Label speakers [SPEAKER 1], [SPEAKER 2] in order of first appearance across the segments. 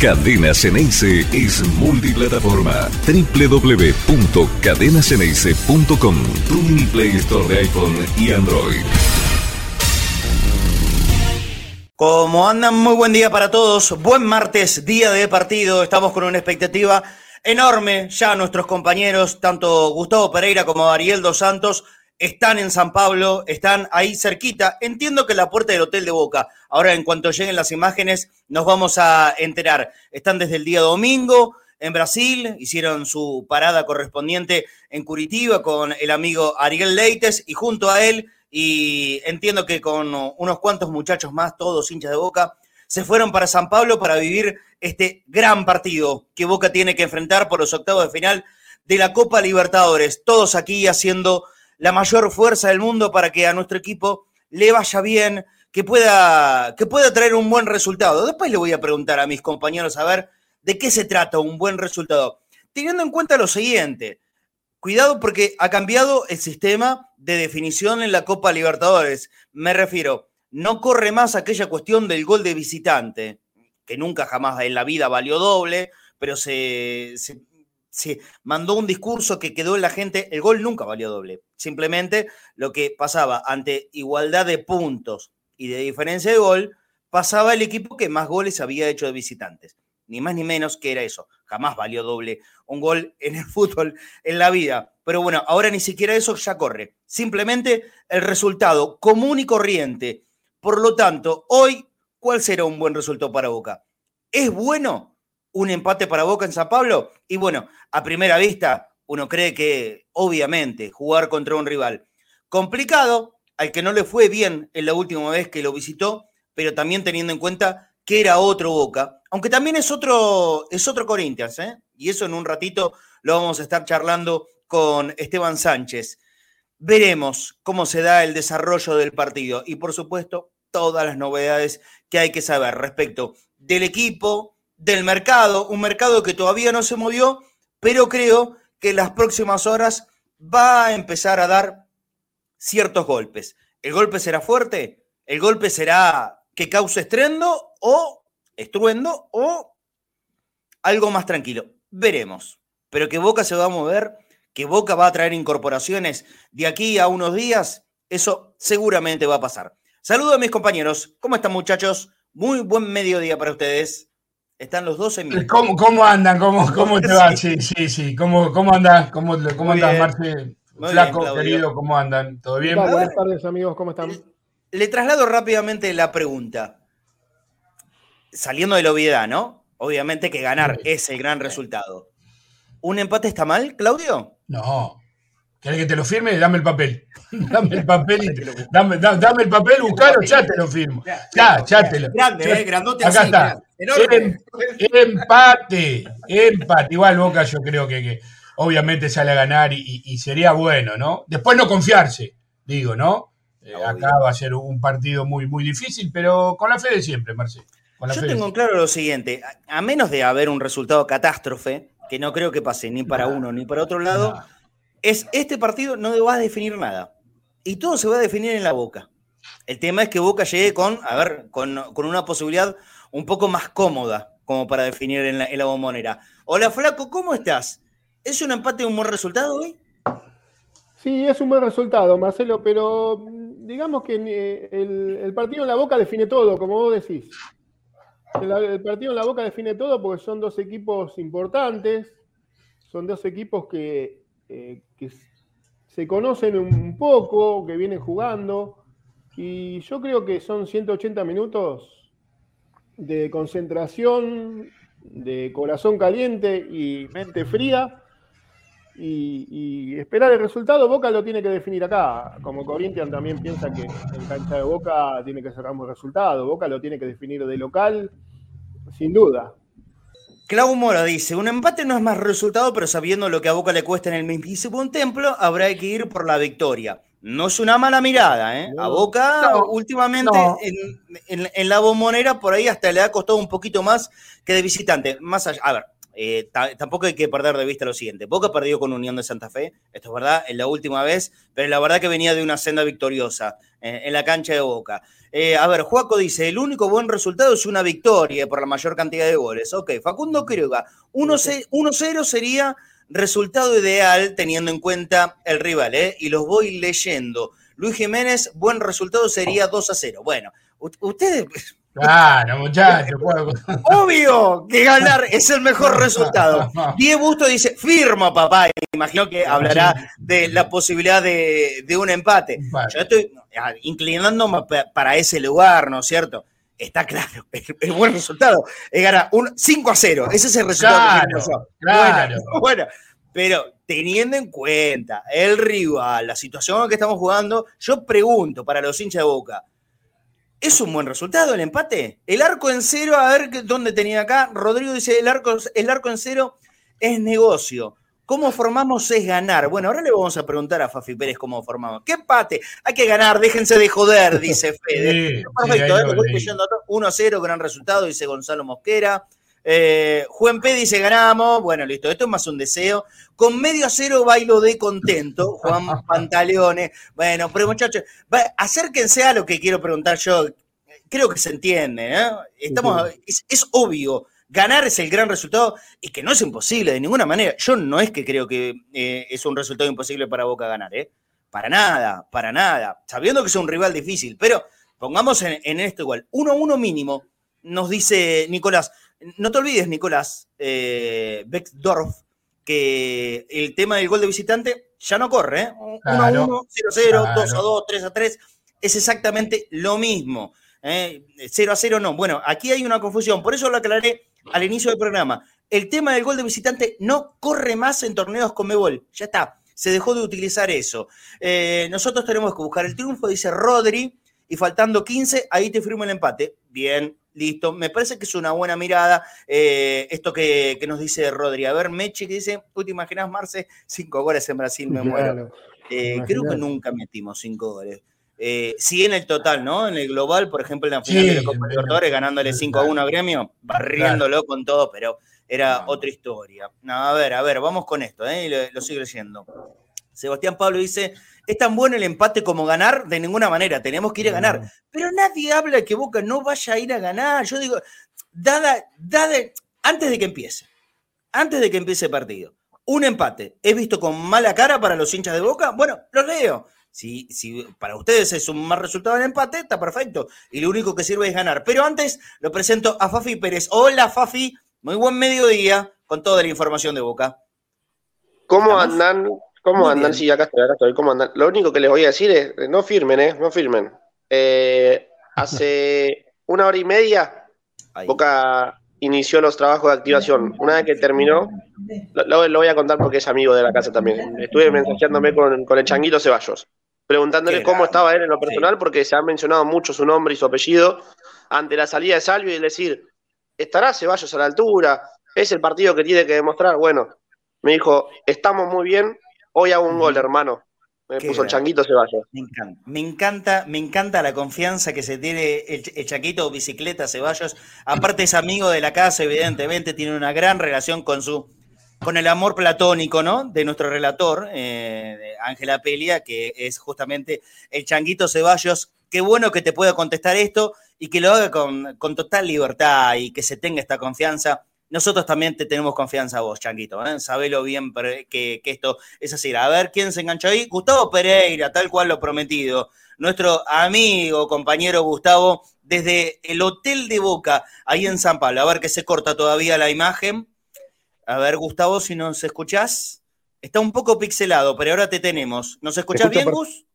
[SPEAKER 1] Cadena Ceneice es multiplataforma. www.cadenaceneice.com Tu Play Store de iPhone y Android.
[SPEAKER 2] Como andan, muy buen día para todos. Buen martes, día de partido. Estamos con una expectativa enorme. Ya nuestros compañeros, tanto Gustavo Pereira como Ariel Dos Santos, están en San Pablo, están ahí cerquita. Entiendo que la puerta del Hotel de Boca. Ahora, en cuanto lleguen las imágenes, nos vamos a enterar. Están desde el día domingo en Brasil, hicieron su parada correspondiente en Curitiba con el amigo Ariel Leites y junto a él, y entiendo que con unos cuantos muchachos más, todos hinchas de Boca, se fueron para San Pablo para vivir este gran partido que Boca tiene que enfrentar por los octavos de final de la Copa Libertadores. Todos aquí haciendo la mayor fuerza del mundo para que a nuestro equipo le vaya bien, que pueda, que pueda traer un buen resultado. Después le voy a preguntar a mis compañeros a ver de qué se trata un buen resultado. Teniendo en cuenta lo siguiente, cuidado porque ha cambiado el sistema de definición en la Copa Libertadores. Me refiero, no corre más aquella cuestión del gol de visitante, que nunca jamás en la vida valió doble, pero se, se se mandó un discurso que quedó en la gente, el gol nunca valió doble. Simplemente lo que pasaba ante igualdad de puntos y de diferencia de gol, pasaba el equipo que más goles había hecho de visitantes. Ni más ni menos que era eso. Jamás valió doble un gol en el fútbol, en la vida. Pero bueno, ahora ni siquiera eso ya corre. Simplemente el resultado común y corriente. Por lo tanto, hoy, ¿cuál será un buen resultado para Boca? ¿Es bueno? Un empate para Boca en San Pablo. Y bueno, a primera vista, uno cree que obviamente jugar contra un rival complicado, al que no le fue bien en la última vez que lo visitó, pero también teniendo en cuenta que era otro Boca, aunque también es otro, es otro Corinthians, ¿eh? y eso en un ratito lo vamos a estar charlando con Esteban Sánchez. Veremos cómo se da el desarrollo del partido y por supuesto todas las novedades que hay que saber respecto del equipo, del mercado, un mercado que todavía no se movió, pero creo que en las próximas horas va a empezar a dar ciertos golpes. ¿El golpe será fuerte? ¿El golpe será que cause estruendo o estruendo o algo más tranquilo? Veremos. Pero que Boca se va a mover, que Boca va a traer incorporaciones de aquí a unos días, eso seguramente va a pasar. Saludo a mis compañeros. ¿Cómo están muchachos? Muy buen mediodía para ustedes. Están los dos en mi.
[SPEAKER 3] ¿Cómo, cómo andan? ¿Cómo, cómo te va? Sí, sí, sí. ¿Cómo, cómo andas? ¿Cómo, cómo andas, Marce? Flaco, querido, ¿cómo andan? ¿Todo bien?
[SPEAKER 4] Buenas tardes, amigos, ¿cómo están?
[SPEAKER 2] Le traslado rápidamente la pregunta. Saliendo de la obviedad, ¿no? Obviamente que ganar es el gran resultado. ¿Un empate está mal, Claudio?
[SPEAKER 3] No, ¿Querés que te lo firme? Dame el papel. dame el papel y dame, dame, el papel, buscalo, ya te lo firmo. Ya, ya te lo.
[SPEAKER 2] Grande, eh, grandote
[SPEAKER 3] Acá está. Em, empate, empate. Igual Boca yo creo que, obviamente sale a ganar y, sería bueno, ¿no? Después no confiarse, digo, ¿no? Eh, acá va a ser un partido muy, muy difícil, pero con la fe de siempre, Marcelo.
[SPEAKER 2] Yo tengo claro lo siguiente, a, menos de haber un resultado catástrofe, que no creo que pase ni para uno ni para otro lado, es este partido no va a definir nada. Y todo se va a definir en la boca. El tema es que Boca llegue con, a ver, con, una posibilidad un poco más cómoda como para definir en la, en la bombonera. Hola Flaco, ¿cómo estás? ¿Es un empate un buen resultado hoy?
[SPEAKER 4] Sí, es un buen resultado, Marcelo, pero mm, digamos que eh, el, partido en la boca define todo, como vos decís. El, partido en la boca define todo porque son dos equipos importantes, son dos equipos que eh, se conocen un poco, que vienen jugando, y yo creo que son 180 minutos de concentración, de corazón caliente y mente fría. Y, esperar el resultado, Boca lo tiene que definir acá. Como Corinthians también piensa que en cancha de Boca tiene que cerrar un resultado. Boca lo tiene que definir de local, sin duda.
[SPEAKER 2] Clau Mora dice, un empate no es más resultado, pero sabiendo lo que a Boca le cuesta en el mismísimo templo, habrá que ir por la victoria. No es una mala mirada, ¿eh? A Boca últimamente En, la bombonera por ahí hasta le ha costado un poquito más que de visitante. Más allá, a ver, eh, tampoco hay que perder de vista lo siguiente. Boca perdió con Unión de Santa Fe, esto es verdad, en la última vez, pero la verdad que venía de una senda victoriosa eh, en la cancha de Boca. Eh, a ver, Juaco dice, el único buen resultado es una victoria por la mayor cantidad de goles. Ok, Facundo Quiroga, 1-0 sería resultado ideal teniendo en cuenta el rival, ¿eh? Y los voy leyendo. Luis Jiménez, buen resultado sería 2 0. Bueno, ustedes
[SPEAKER 3] Claro, muchachos.
[SPEAKER 2] Obvio que ganar es el mejor resultado. Diego Busto dice, firma papá. Imagino que hablará de la posibilidad de, un empate. Yo estoy inclinándome para ese lugar, ¿no es cierto? Está claro, el, buen resultado es ganar un 5 a 0. Ese es el resultado
[SPEAKER 3] claro, Claro.
[SPEAKER 2] bueno, pero teniendo en cuenta el rival, la situación en que estamos jugando, yo pregunto para los hinchas de Boca, ¿Es un buen resultado el empate? El arco en cero, a ver dónde tenía acá. Rodrigo dice, el arco, el arco en cero es negocio. ¿Cómo formamos es ganar? Bueno, ahora le vamos a preguntar a Fafi Pérez cómo formamos. ¿Qué empate? Hay que ganar, déjense de joder, dice Fede. Perfecto, sí, 1 0, gran resultado, dice Gonzalo Mosquera. Eh, Juan P dice ganamos. Bueno, listo, esto es más un deseo. Con medio cero bailo de contento, Juan Pantaleones. Bueno, pero muchachos, acérquense a lo que quiero preguntar yo. Creo que se entiende, ¿eh? Estamos, es, obvio. Ganar es el gran resultado y que no es imposible de ninguna manera. Yo no es que creo que eh, es un resultado imposible para Boca ganar, ¿eh? Para nada, para nada. Sabiendo que es un rival difícil, pero pongamos en, en esto igual. 1-1 mínimo, nos dice Nicolás. No te olvides, Nicolás eh, Beckdorf, que el tema del gol de visitante ya no corre. 1 1, 0 0, 2 a 2, 3 a 3. Es exactamente lo mismo. 0 ¿eh? a 0 no. Bueno, aquí hay una confusión. Por eso lo aclaré al inicio del programa. El tema del gol de visitante no corre más en torneos con Mebol. Ya está. Se dejó de utilizar eso. Eh, nosotros tenemos que buscar el triunfo, dice Rodri, y faltando 15, ahí te firmo el empate. Bien, Listo, me parece que es una buena mirada eh, esto que, nos dice Rodri. A ver, Mechi que dice, ¿tú te imaginas, Marce? Cinco goles en Brasil, me muero. Eh, creo que nunca metimos cinco goles. Eh, sí en el total, ¿no? En el global, por ejemplo, en la final de la Copa Libertadores, ganándole 5 a 1 a Gremio, barriéndolo con todo, pero era otra historia. No, a ver, a ver, vamos con esto, ¿eh? Lo, lo sigo leyendo. Sebastián Pablo dice, es tan bueno el empate como ganar, de ninguna manera, tenemos que ir a ganar. Pero nadie habla de que Boca no vaya a ir a ganar. Yo digo, dada, dada, antes de que empiece, antes de que empiece el partido, un empate, ¿es visto con mala cara para los hinchas de Boca? Bueno, lo leo. Si, si, para ustedes es un mal resultado el empate, está perfecto. Y lo único que sirve es ganar. Pero antes lo presento a Fafi Pérez. Hola Fafi, muy buen mediodía con toda la información de Boca.
[SPEAKER 5] ¿Cómo andan? ¿Cómo andan? Sí, acá estoy, acá estoy. ¿Cómo andan? Lo único que les voy a decir es, no firmen, ¿eh? No firmen. Eh, hace una hora y media, Boca inició los trabajos de activación. Una vez que terminó, lo, voy a contar porque es amigo de la casa también. Estuve mensajeándome con, con el Changuito Ceballos, preguntándole cómo estaba él en lo personal, porque se ha mencionado mucho su nombre y su apellido ante la salida de Salvio y decir, ¿estará Ceballos a la altura? ¿Es el partido que tiene que demostrar? Bueno, me dijo, estamos muy bien, Hoy hago un gol, hermano. Me puso el changuito Ceballos.
[SPEAKER 2] Me encanta, me encanta, me encanta la confianza que se tiene el, el changuito bicicleta Ceballos. Aparte es amigo de la casa, evidentemente, tiene una gran relación con su, con el amor platónico, ¿no? De nuestro relator, eh, Ángela Pelia, que es justamente el changuito Ceballos. Qué bueno que te pueda contestar esto y que lo haga con, total libertad y que se tenga esta confianza nosotros también te tenemos confianza a vos, Changuito. ¿eh? Sabelo bien que, esto es así. A ver quién se enganchó ahí. Gustavo Pereira, tal cual lo prometido. Nuestro amigo, compañero Gustavo, desde el Hotel de Boca, ahí en San Pablo. A ver que se corta todavía la imagen. A ver, Gustavo, si nos escuchás. Está un poco pixelado, pero ahora te tenemos. ¿Nos escuchás bien, Gus?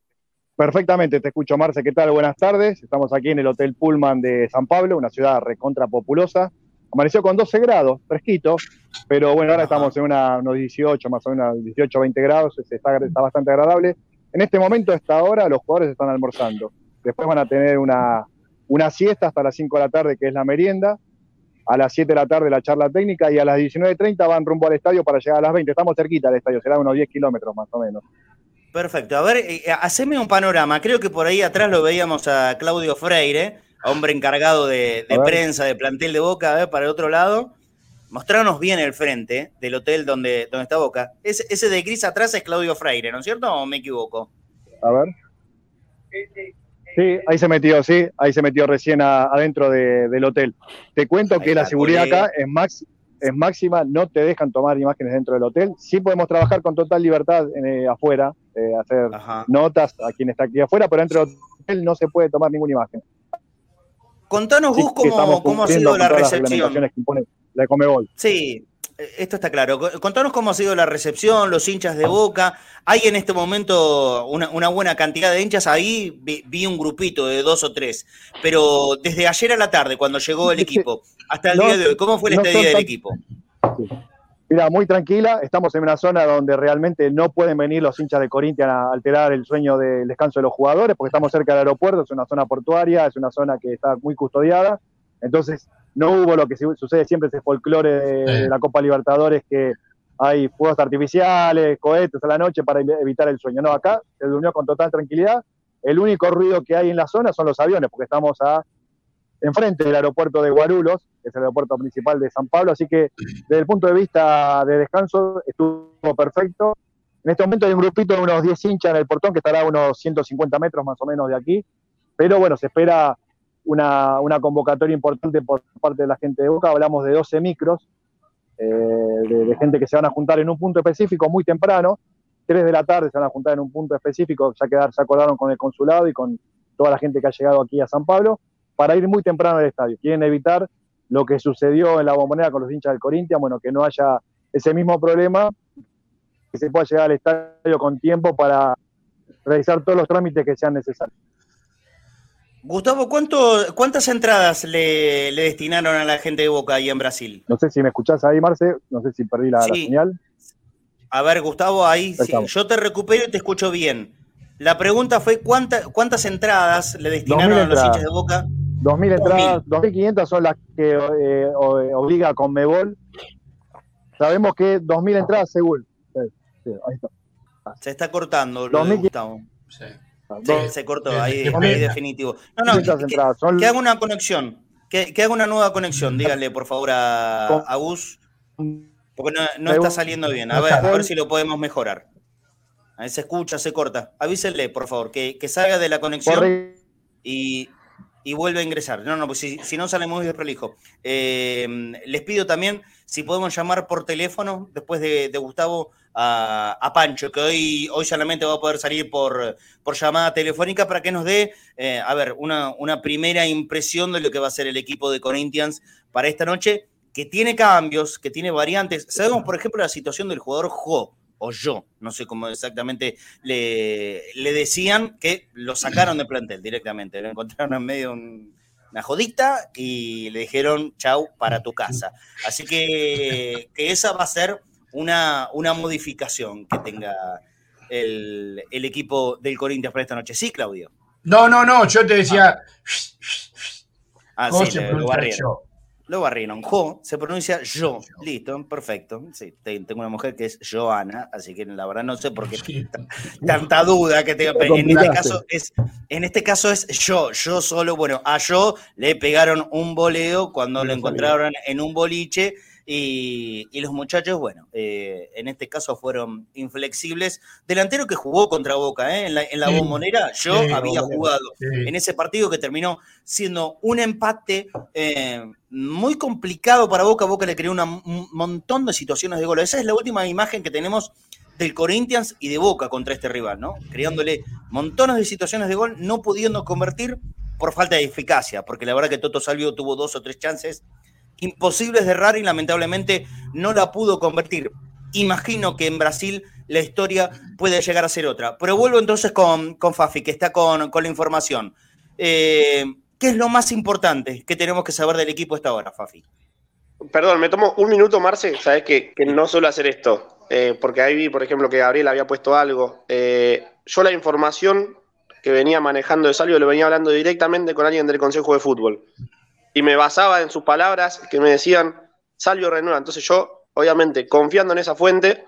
[SPEAKER 6] Perfectamente, te escucho, Marce. ¿Qué tal? Buenas tardes. Estamos aquí en el Hotel Pullman de San Pablo, una ciudad recontra populosa Amaneció con 12 grados, fresquito, pero bueno, ahora estamos en unos 18, más o menos 18, 20 grados, está, está bastante agradable. En este momento, a esta hora, los jugadores están almorzando. Después van a tener una, una siesta hasta las 5 de la tarde, que es la merienda. A las 7 de la tarde la charla técnica y a las 19.30 van rumbo al estadio para llegar a las 20. Estamos cerquita del estadio, será unos 10 kilómetros más o menos.
[SPEAKER 2] Perfecto. A ver, eh, haceme un panorama. Creo que por ahí atrás lo veíamos a Claudio Freire hombre encargado de, prensa, de plantel de boca, a ver, para el otro lado. mostrarnos bien el frente del hotel donde, donde está Boca. Ese, ese de gris atrás es Claudio Freire, ¿no es cierto? ¿O me equivoco?
[SPEAKER 6] A ver. Sí, ahí se metió, sí, ahí se metió recién adentro del hotel. Te cuento que la seguridad acá es, max, es máxima, no te dejan tomar imágenes dentro del hotel. Sí podemos trabajar con total libertad eh, afuera, eh, hacer notas a quien está aquí afuera, pero dentro del hotel no se puede tomar ninguna imagen.
[SPEAKER 2] Contanos, Gus, cómo, cómo ha sido la recepción.
[SPEAKER 6] La Comebol.
[SPEAKER 2] Sí, esto está claro. Contanos cómo ha sido la recepción, los hinchas de Boca. Hay en este momento una, buena cantidad de hinchas. Ahí vi, un grupito de dos o tres. Pero desde ayer a la tarde, cuando llegó el equipo, hasta el día de hoy, ¿cómo fue la estadía del equipo?
[SPEAKER 6] Mira, muy tranquila. Estamos en una zona donde realmente no pueden venir los hinchas de Corinthians a alterar el sueño del descanso de los jugadores, porque estamos cerca del aeropuerto, es una zona portuaria, es una zona que está muy custodiada. Entonces, no hubo lo que sucede siempre ese folclore de, la Copa Libertadores que hay fuegos artificiales, cohetes a la noche para evitar el sueño. No, acá se durmió con total tranquilidad. El único ruido que hay en la zona son los aviones, porque estamos a enfrente del aeropuerto de Guarulhos, que es el aeropuerto principal de San Pablo, así que desde el punto de vista de descanso estuvo perfecto. En este momento hay un grupito de unos 10 hinchas en el portón que estará a unos 150 metros más o menos de aquí, pero bueno, se espera una, convocatoria importante por parte de la gente de Boca. Hablamos de 12 micros, eh, de, gente que se van a juntar en un punto específico muy temprano. 3 de la tarde se van a juntar en un punto específico, ya que se acordaron con el consulado y con toda la gente que ha llegado aquí a San Pablo, para ir muy temprano al estadio. Quieren evitar lo que sucedió en la bombonera con los hinchas del Corinthians, bueno, que no haya ese mismo problema, que se pueda llegar al estadio con tiempo para realizar todos los trámites que sean necesarios.
[SPEAKER 2] Gustavo, ¿cuántas entradas le, destinaron a la gente de Boca ahí en Brasil?
[SPEAKER 6] No sé si me escuchás ahí, Marce, no sé si perdí la, señal.
[SPEAKER 2] A ver, Gustavo, ahí sí. yo te recupero y te escucho bien. La pregunta fue, ¿cuántas entradas le destinaron a los hinchas de Boca?
[SPEAKER 6] 2.000 entradas, 2.500 son las que eh, obliga con Mebol. Sabemos que 2.000 entradas según.
[SPEAKER 2] ahí está. Se está cortando, lo de Gustavo. Sí se cortó, ahí, ahí definitivo. No, no, que, haga una conexión, que, haga una nueva conexión, díganle por favor a, a Gus, porque no, está saliendo bien. A ver, a ver si lo podemos mejorar. Ahí se escucha, se corta. Avísenle, por favor, que, salga de la conexión y, y vuelve a ingresar. No, no, pues si, si no sale muy desprolijo. Eh, les pido también si podemos llamar por teléfono después de, de Gustavo a, Pancho, que hoy, hoy solamente va a poder salir por, por llamada telefónica para que nos dé, eh, a ver, una, una primera impresión de lo que va a ser el equipo de Corinthians para esta noche, que tiene cambios, que tiene variantes. Sabemos, por ejemplo, la situación del jugador Jo, o yo, no sé cómo exactamente le, le decían, que lo sacaron de plantel directamente, lo encontraron en medio de una jodita y le dijeron chau para tu casa. Así que, que esa va a ser una, una modificación que tenga el, equipo del Corinthians para esta noche. Sí, Claudio.
[SPEAKER 3] No, no, no, yo te decía.
[SPEAKER 2] Ah, sí, lo barrieron. Lo barrieron. Jo se pronuncia yo. Listo, perfecto. Sí, tengo una mujer que es Joana, así que la verdad no sé por qué tanta duda que tengo. En este caso es, en este caso es yo. Yo solo, bueno, a yo le pegaron un boleo cuando lo encontraron en un boliche y, los muchachos, bueno, eh, en este caso fueron inflexibles. Delantero que jugó contra Boca, ¿eh? en la, en bombonera, yo había jugado en ese partido que terminó siendo un empate eh, muy complicado para Boca. Boca le creó un montón de situaciones de gol. Esa es la última imagen que tenemos del Corinthians y de Boca contra este rival, ¿no? Creándole montones de situaciones de gol, no pudiendo convertir por falta de eficacia, porque la verdad que Toto Salvio tuvo dos o tres chances imposibles de errar y lamentablemente no la pudo convertir. Imagino que en Brasil la historia puede llegar a ser otra. Pero vuelvo entonces con, con Fafi, que está con, la información. Eh, ¿Qué es lo más importante que tenemos que saber del equipo esta hora, Fafi?
[SPEAKER 5] Perdón, me tomo un minuto, Marce. Sabes que, no suelo hacer esto, eh, porque ahí vi, por ejemplo, que Gabriel había puesto algo. Eh, yo la información que venía manejando de Salvio lo venía hablando directamente con alguien del Consejo de Fútbol y me basaba en sus palabras que me decían, Salvio renueva. Entonces yo, obviamente, confiando en esa fuente,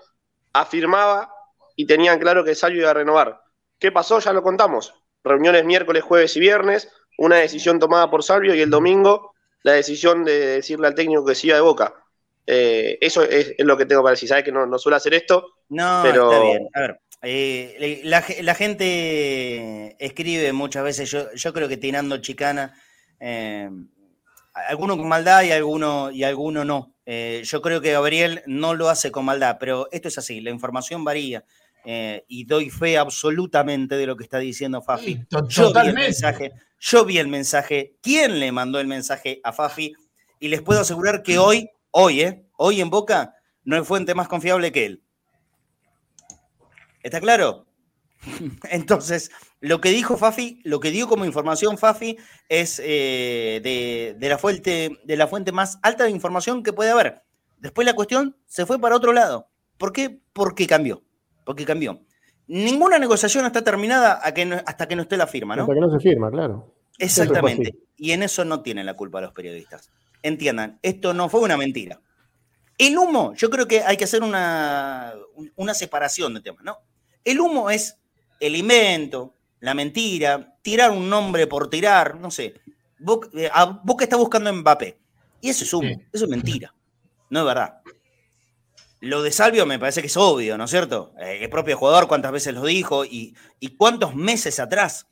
[SPEAKER 5] afirmaba y tenían claro que Salvio iba a renovar. ¿Qué pasó? Ya lo contamos. Reuniones miércoles, jueves y viernes, una decisión tomada por Salvio y el domingo la decisión de decirle al técnico que se iba de boca. Eh, eso es, lo que tengo para decir. Sabes que no, no suelo hacer esto.
[SPEAKER 2] No,
[SPEAKER 5] pero...
[SPEAKER 2] está bien. A ver, eh, la, gente escribe muchas veces, yo, yo creo que tirando chicana, eh, alguno con maldad y alguno, y alguno no. Eh, yo creo que Gabriel no lo hace con maldad, pero esto es así, la información varía. y doy fe absolutamente de lo que está diciendo Fafi. yo vi el mensaje, yo vi el mensaje, quién le mandó el mensaje a Fafi, y les puedo asegurar que hoy, hoy, hoy en Boca, no hay fuente más confiable que él. ¿Está claro? Entonces, lo que dijo Fafi, lo que dio como información Fafi es eh, de, la fuente, de la fuente más alta de información que puede haber. Después la cuestión se fue para otro lado. ¿Por qué? Porque cambió. Porque cambió. Ninguna negociación está terminada hasta que no esté la firma, ¿no?
[SPEAKER 4] Hasta que no se firma, claro.
[SPEAKER 2] Exactamente. Y en eso no tienen la culpa los periodistas. Entiendan, esto no fue una mentira. El humo, yo creo que hay que hacer una, una separación de temas, ¿no? El humo es el invento, la mentira, tirar un nombre por tirar, no sé. Vos, eh, que estás buscando Mbappé. Y eso es humo, eso es mentira. No es verdad. Lo de Salvio me parece que es obvio, ¿no es cierto? Eh, el propio jugador cuántas veces lo dijo y, cuántos meses atrás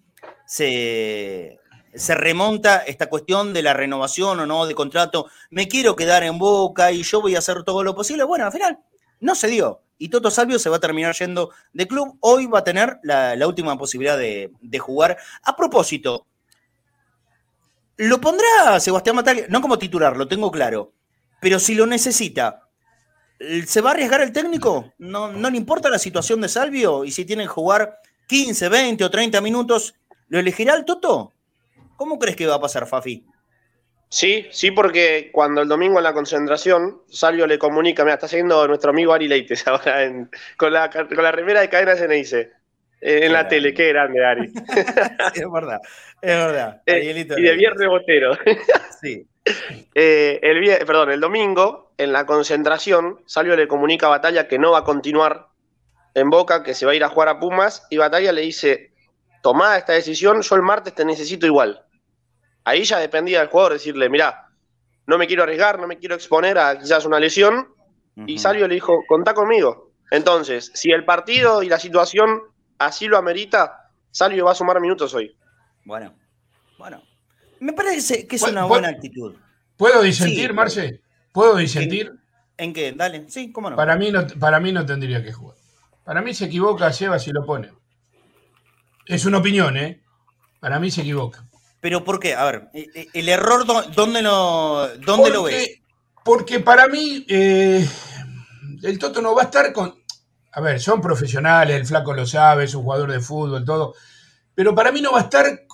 [SPEAKER 2] se, se remonta esta cuestión de la renovación o no de contrato. Me quiero quedar en boca y yo voy a hacer todo lo posible. Bueno, al final no se dio y Toto Salvio se va a terminar yendo de club. Hoy va a tener la, última posibilidad de, jugar. A propósito, lo pondrá Sebastián Mataglia, no como titular, lo tengo claro, pero si lo necesita, ¿se va a arriesgar el técnico? ¿No, no le importa la situación de Salvio? Y si tiene que jugar 15, 20 o 30 minutos, ¿lo elegirá el Toto? ¿Cómo crees que va a pasar, Fafi?
[SPEAKER 5] Sí, sí, porque cuando el domingo en la concentración, Salvio le comunica, mira, está siguiendo nuestro amigo Ari Leites ahora con, la, con la remera de cadena se dice en la tele, qué grande Ari.
[SPEAKER 2] es verdad, es verdad.
[SPEAKER 5] Eh, y de viernes botero. sí. Eh, el, perdón, el domingo, en la concentración, Salvio le comunica a Batalla que no va a continuar en Boca, que se va a ir a jugar a Pumas, y Batalla le dice, tomada esta decisión, yo el martes te necesito igual. Ahí ya dependía del jugador decirle, mira, no me quiero arriesgar, no me quiero exponer a quizás una lesión. Y Salvio le dijo, contá conmigo. Entonces, si el partido y la situación así lo amerita, Salvio va a sumar minutos hoy.
[SPEAKER 2] Bueno, bueno. Me parece que es una buena actitud.
[SPEAKER 3] ¿Puedo disentir, Marce? ¿Puedo disentir?
[SPEAKER 2] ¿En, qué? Dale, sí, cómo no.
[SPEAKER 3] Para mí no, para mí no tendría que jugar. Para mí se equivoca lleva si lo pone. Es una opinión, ¿eh? Para mí se equivoca.
[SPEAKER 2] Pero ¿por qué? A ver, eh, eh, el error, ¿dónde lo, dónde lo ves?
[SPEAKER 3] Porque para mí eh, el Toto no va a estar con... A ver, son profesionales, el flaco lo sabe, es un jugador de fútbol, todo. Pero para mí no va a estar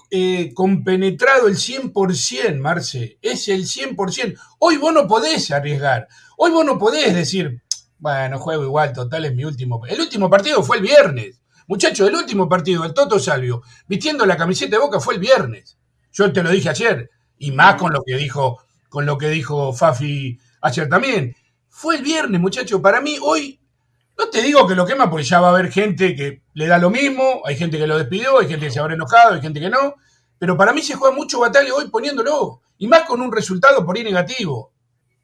[SPEAKER 3] compenetrado el 100%, Marce. Es el 100%. Hoy vos no podés arriesgar. Hoy vos no podés decir, bueno, juego igual, total es mi último. El último partido fue el viernes. Muchachos, el último partido del Toto Salvio, vistiendo la camiseta de boca, fue el viernes. Yo te lo dije ayer, y más con lo que dijo, con lo que dijo Fafi ayer también. Fue el viernes, muchacho. Para mí, hoy, no te digo que lo quema, porque ya va a haber gente que le da lo mismo, hay gente que lo despidió, hay gente que se habrá enojado, hay gente que no. Pero para mí se juega mucho batalla hoy poniéndolo. Y más con un resultado por ahí negativo.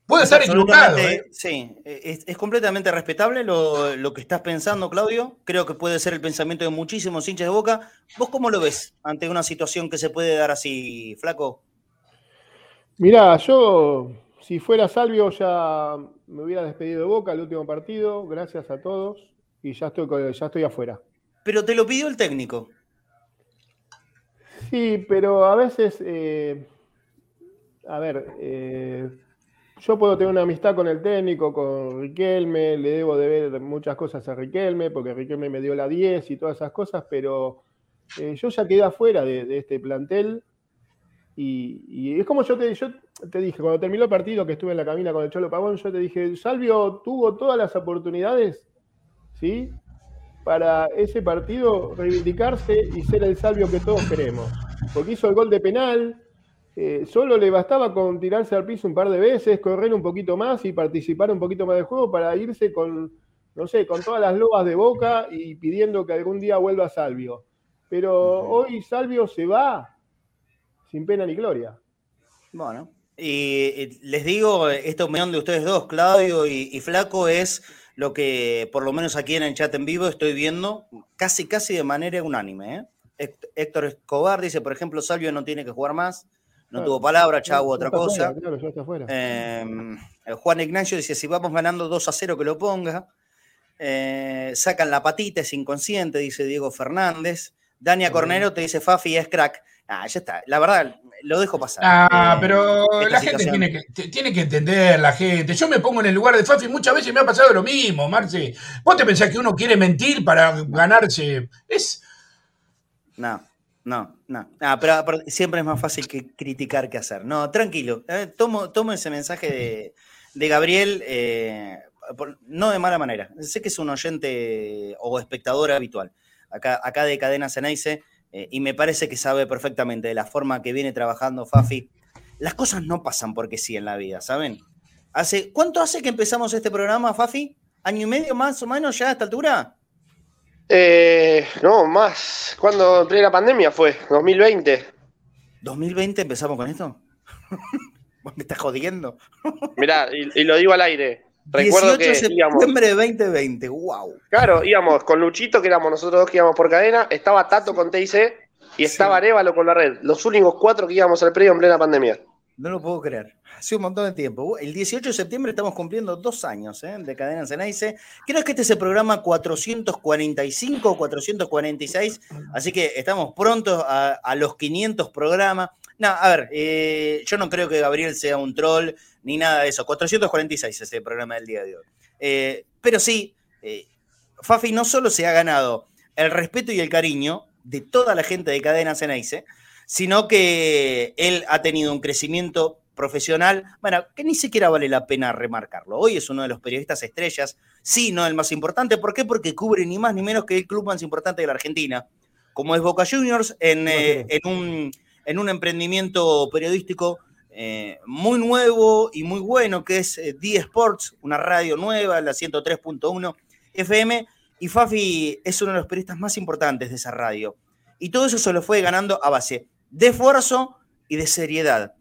[SPEAKER 3] Puede estar equivocado. ¿eh?
[SPEAKER 2] Sí, es, completamente respetable lo, que estás pensando, Claudio. Creo que puede ser el pensamiento de muchísimos hinchas de boca. ¿Vos cómo lo ves ante una situación que se puede dar así, flaco?
[SPEAKER 4] Mirá, yo, si fuera Salvio, ya me hubiera despedido de boca el último partido. Gracias a todos. Y ya estoy, ya estoy afuera.
[SPEAKER 2] Pero te lo pidió el técnico.
[SPEAKER 4] Sí, pero a veces. Eh, a ver. Eh, yo puedo tener una amistad con el técnico, con Riquelme, le debo de ver muchas cosas a Riquelme, porque Riquelme me dio la 10 y todas esas cosas, pero eh, yo ya quedé afuera de, este plantel. Y, es como yo te, yo te dije, cuando terminó el partido que estuve en la cabina con el Cholo Pavón, yo te dije, Salvio tuvo todas las oportunidades, ¿sí? Para ese partido reivindicarse y ser el Salvio que todos queremos. Porque hizo el gol de penal, eh, solo le bastaba con tirarse al piso un par de veces, correr un poquito más y participar un poquito más del juego para irse con, no sé, con todas las lobas de boca y pidiendo que algún día vuelva Salvio. Pero hoy Salvio se va sin pena ni gloria.
[SPEAKER 2] Bueno, Y les digo, esta opinión de ustedes dos, Claudio y, Flaco, es lo que por lo menos aquí en el chat en vivo estoy viendo casi casi de manera unánime. ¿eh? Héctor Escobar dice, por ejemplo, Salvio no tiene que jugar más, no tuvo palabra, Chavo otra cosa. Em, Juan Ignacio dice, si vamos ganando 2 a 0 que lo ponga. Eh, sacan la patita, es inconsciente, dice Diego Fernández. Dania Cornero te dice, Fafi es crack. Ah, ya está. La verdad, lo dejo pasar.
[SPEAKER 3] Ah, eh, pero la gente tiene que, tiene que entender, la gente. Yo me pongo en el lugar de Fafi, muchas veces me ha pasado lo mismo, Marce. ¿Vos te pensás que uno quiere mentir para ganarse? Es.
[SPEAKER 2] No, no, no. Ah, pero, siempre es más fácil que criticar que hacer. No, tranquilo. Eh, tomo, tomo ese mensaje de, Gabriel. Eh, no de mala manera. Sé que es un oyente o espectador habitual. Acá, acá de Cadena Ceneice eh, y me parece que sabe perfectamente de la forma que viene trabajando Fafi. Las cosas no pasan porque sí en la vida, ¿saben? ¿Hace, ¿Cuánto hace que empezamos este programa, Fafi? ¿Año y medio más o menos ya a esta altura?
[SPEAKER 5] Eh, no, más. ¿Cuándo entré la pandemia fue? ¿2020?
[SPEAKER 2] ¿2020 empezamos con esto? ¿Me estás jodiendo?
[SPEAKER 5] Mirá, y, lo digo al aire. Recuerdo 18
[SPEAKER 2] que de septiembre de 2020, wow.
[SPEAKER 5] Claro, íbamos con Luchito, que éramos nosotros dos que íbamos por cadena, estaba Tato con TIC y estaba Arevalo con la red. Los únicos cuatro que íbamos al predio en plena pandemia.
[SPEAKER 2] No lo puedo creer. Hace un montón de tiempo. El 18 de septiembre estamos cumpliendo dos años ¿eh? de Cadena Ceneice. Creo que este es el programa 445 o 446, así que estamos prontos a, los 500 programas. No, a ver, eh, yo no creo que Gabriel sea un troll ni nada de eso. 446 es el programa del día de hoy. Eh, pero sí, eh, Fafi no solo se ha ganado el respeto y el cariño de toda la gente de Cadena Ceneice, sino que él ha tenido un crecimiento profesional, bueno, que ni siquiera vale la pena remarcarlo. Hoy es uno de los periodistas estrellas, sí, no el más importante. ¿Por qué? Porque cubre ni más ni menos que el club más importante de la Argentina, como es Boca Juniors, en, eh, un, en un emprendimiento periodístico eh, muy nuevo y muy bueno, que es eh, D Sports, una radio nueva, la 103.1 FM, y Fafi es uno de los periodistas más importantes de esa radio. Y todo eso se lo fue ganando a base de esfuerzo y de seriedad.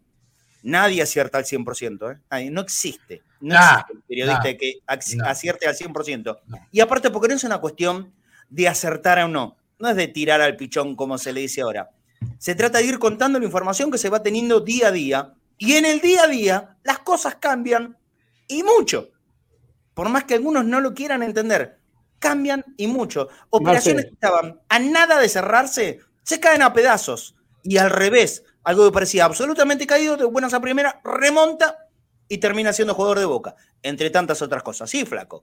[SPEAKER 2] Nadie acierta al 100%, ¿eh? no existe. No existe el periodista que acierte al 100%. Y aparte, porque no es una cuestión de acertar o no, no es de tirar al pichón como se le dice ahora. Se trata de ir contando la información que se va teniendo día a día y en el día a día las cosas cambian y mucho. Por más que algunos no lo quieran entender, cambian y mucho. Operaciones que estaban a nada de cerrarse se caen a pedazos. Y al revés, algo que parecía absolutamente caído, de buenas a primera, remonta y termina siendo jugador de Boca, entre tantas otras cosas. Sí, flaco.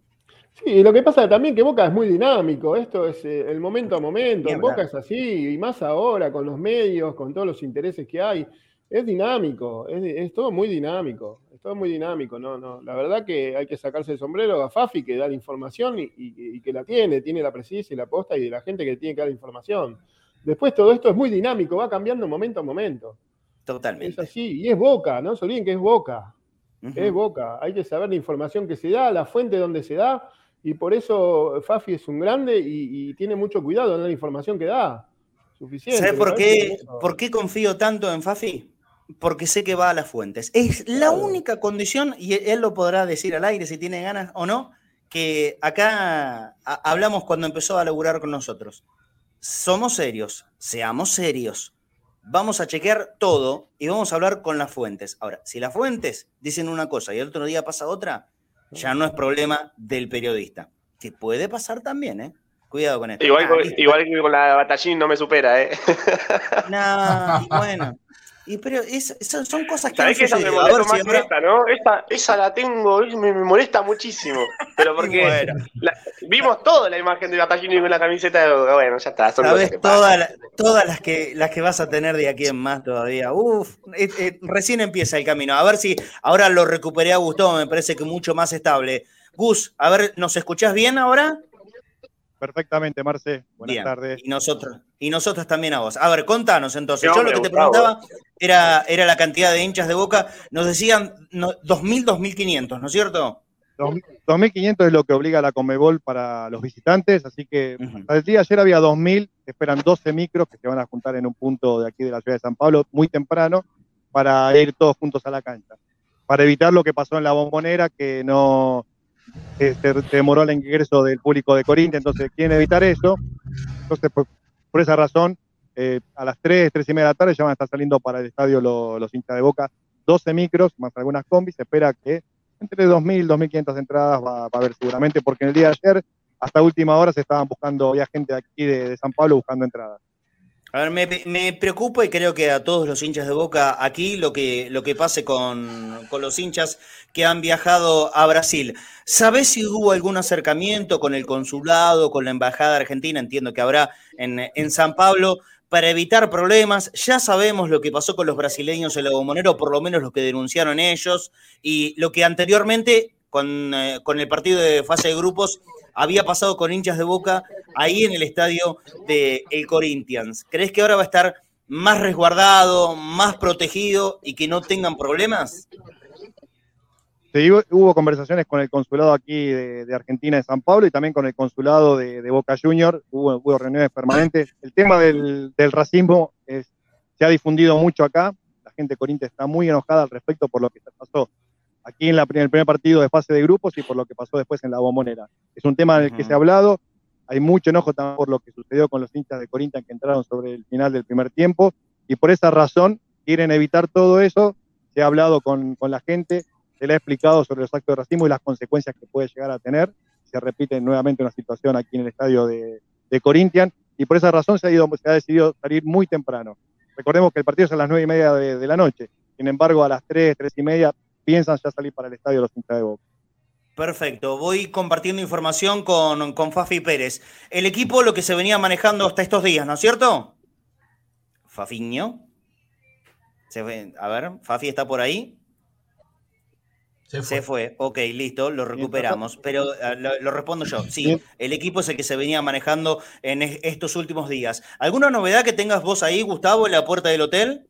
[SPEAKER 4] Sí, lo que pasa también que Boca es muy dinámico, esto es eh, el momento a momento, Boca es así, y más ahora con los medios, con todos los intereses que hay es dinámico, es, todo muy dinámico, es todo muy dinámico, no, no, la verdad que hay que sacarse el sombrero a Fafi que da la información y, que la tiene, tiene la precisa y la posta y de la gente que tiene que dar la información. Después todo esto es muy dinámico, va cambiando momento a momento.
[SPEAKER 2] Totalmente.
[SPEAKER 4] Es así, y es Boca, no se olviden que es Boca, es Boca, hay que saber la información que se da, la fuente donde se da, y por eso Fafi es un grande y, tiene mucho cuidado en la información que da. Suficiente.
[SPEAKER 2] ¿Sabes por qué, por qué confío tanto en Fafi? porque sé que va a las fuentes. Es la única condición, y él lo podrá decir al aire si tiene ganas o no, que acá hablamos cuando empezó a laburar con nosotros. Somos serios, seamos serios. Vamos a chequear todo y vamos a hablar con las fuentes. Ahora, si las fuentes dicen una cosa y el otro día pasa otra, ya no es problema del periodista. Que puede pasar también, ¿eh? Cuidado con esto.
[SPEAKER 5] Igual, igual que con la batallín no me supera, ¿eh?
[SPEAKER 2] No, bueno. Y pero son cosas que
[SPEAKER 5] ¿Sabés que esa me molesta más que esta, no? Esta, esa la tengo, me, me molesta muchísimo. Pero porque vimos toda la imagen de Batallini con la camiseta de bueno, ya está.
[SPEAKER 2] Sabes todas todas las que las que vas a tener de aquí en más todavía. Uf, eh, eh, recién empieza el camino. A ver si ahora lo recuperé a Gustavo, me parece que mucho más estable. Gus, a ver, ¿nos escuchás bien ahora?
[SPEAKER 6] Perfectamente, Marce. Buenas tardes.
[SPEAKER 2] Y nosotros, y nosotros también a vos. A ver, contanos entonces. Yo lo que te preguntaba era, era la cantidad de hinchas de Boca. Nos decían 2.000, 2.500, ¿no es cierto?
[SPEAKER 6] 2.500 es lo que obliga la Comebol para los visitantes, así que al día ayer había 2.000, esperan 12 micros que se van a juntar en un punto de aquí de la ciudad de San Pablo muy temprano, para ir todos juntos a la cancha, para evitar lo que pasó en la bombonera, que no se, demoró el ingreso del público de Corintia, entonces quieren evitar eso. Entonces, por, esa razón, eh, a las 3, 3 y media de la tarde ya van a estar saliendo para el estadio los, los hinchas de Boca, 12 micros, más algunas combis, se espera que entre 2.000 2.500 entradas va, a haber seguramente, porque en el día de ayer, hasta última hora, se estaban buscando, había gente aquí de, San Pablo buscando entradas.
[SPEAKER 2] A ver, me, preocupa y creo que a todos los hinchas de Boca aquí lo que, lo que pase con, los hinchas que han viajado a Brasil. ¿Sabés si hubo algún acercamiento con el consulado, con la embajada argentina? Entiendo que habrá en, en San Pablo para evitar problemas. Ya sabemos lo que pasó con los brasileños en la Bombonera, por lo menos lo que denunciaron ellos, y lo que anteriormente con, eh, con, el partido de fase de grupos había pasado con hinchas de boca ahí en el estadio de el Corinthians. ¿Crees que ahora va a estar más resguardado, más protegido y que no tengan problemas?
[SPEAKER 6] hubo conversaciones con el consulado aquí de, Argentina de San Pablo y también con el consulado de, Boca Junior, hubo, reuniones permanentes. El tema del, racismo se ha difundido mucho acá, la gente corintia está muy enojada al respecto por lo que pasó aquí en, el primer partido de fase de grupos y por lo que pasó después en la bombonera. Es un tema del que se ha hablado, hay mucho enojo también por lo que sucedió con los hinchas de Corinthians que entraron sobre el final del primer tiempo y por esa razón quieren evitar todo eso, se ha hablado con, con la gente, se le ha explicado sobre los actos de racismo y las consecuencias que puede llegar a tener. Se repite nuevamente una situación aquí en el estadio de, de Corinthians y por esa razón se ha, ido, se ha decidido salir muy temprano. Recordemos que el partido es a las nueve y media de, la noche. Sin embargo, a las tres, tres y media piensan ya salir para el estadio de los hinchas de Boca.
[SPEAKER 2] Perfecto, voy compartiendo información con, con Fafi Pérez. El equipo, lo que se venía manejando hasta estos días, ¿no es cierto? Fafiño. a ver, Fafi está por ahí. Se fue. ok, listo, lo recuperamos. Pero ah, lo, respondo yo. Sí, el equipo es el que se venía manejando en estos últimos días. ¿Alguna novedad que tengas vos ahí, Gustavo, en la puerta del hotel?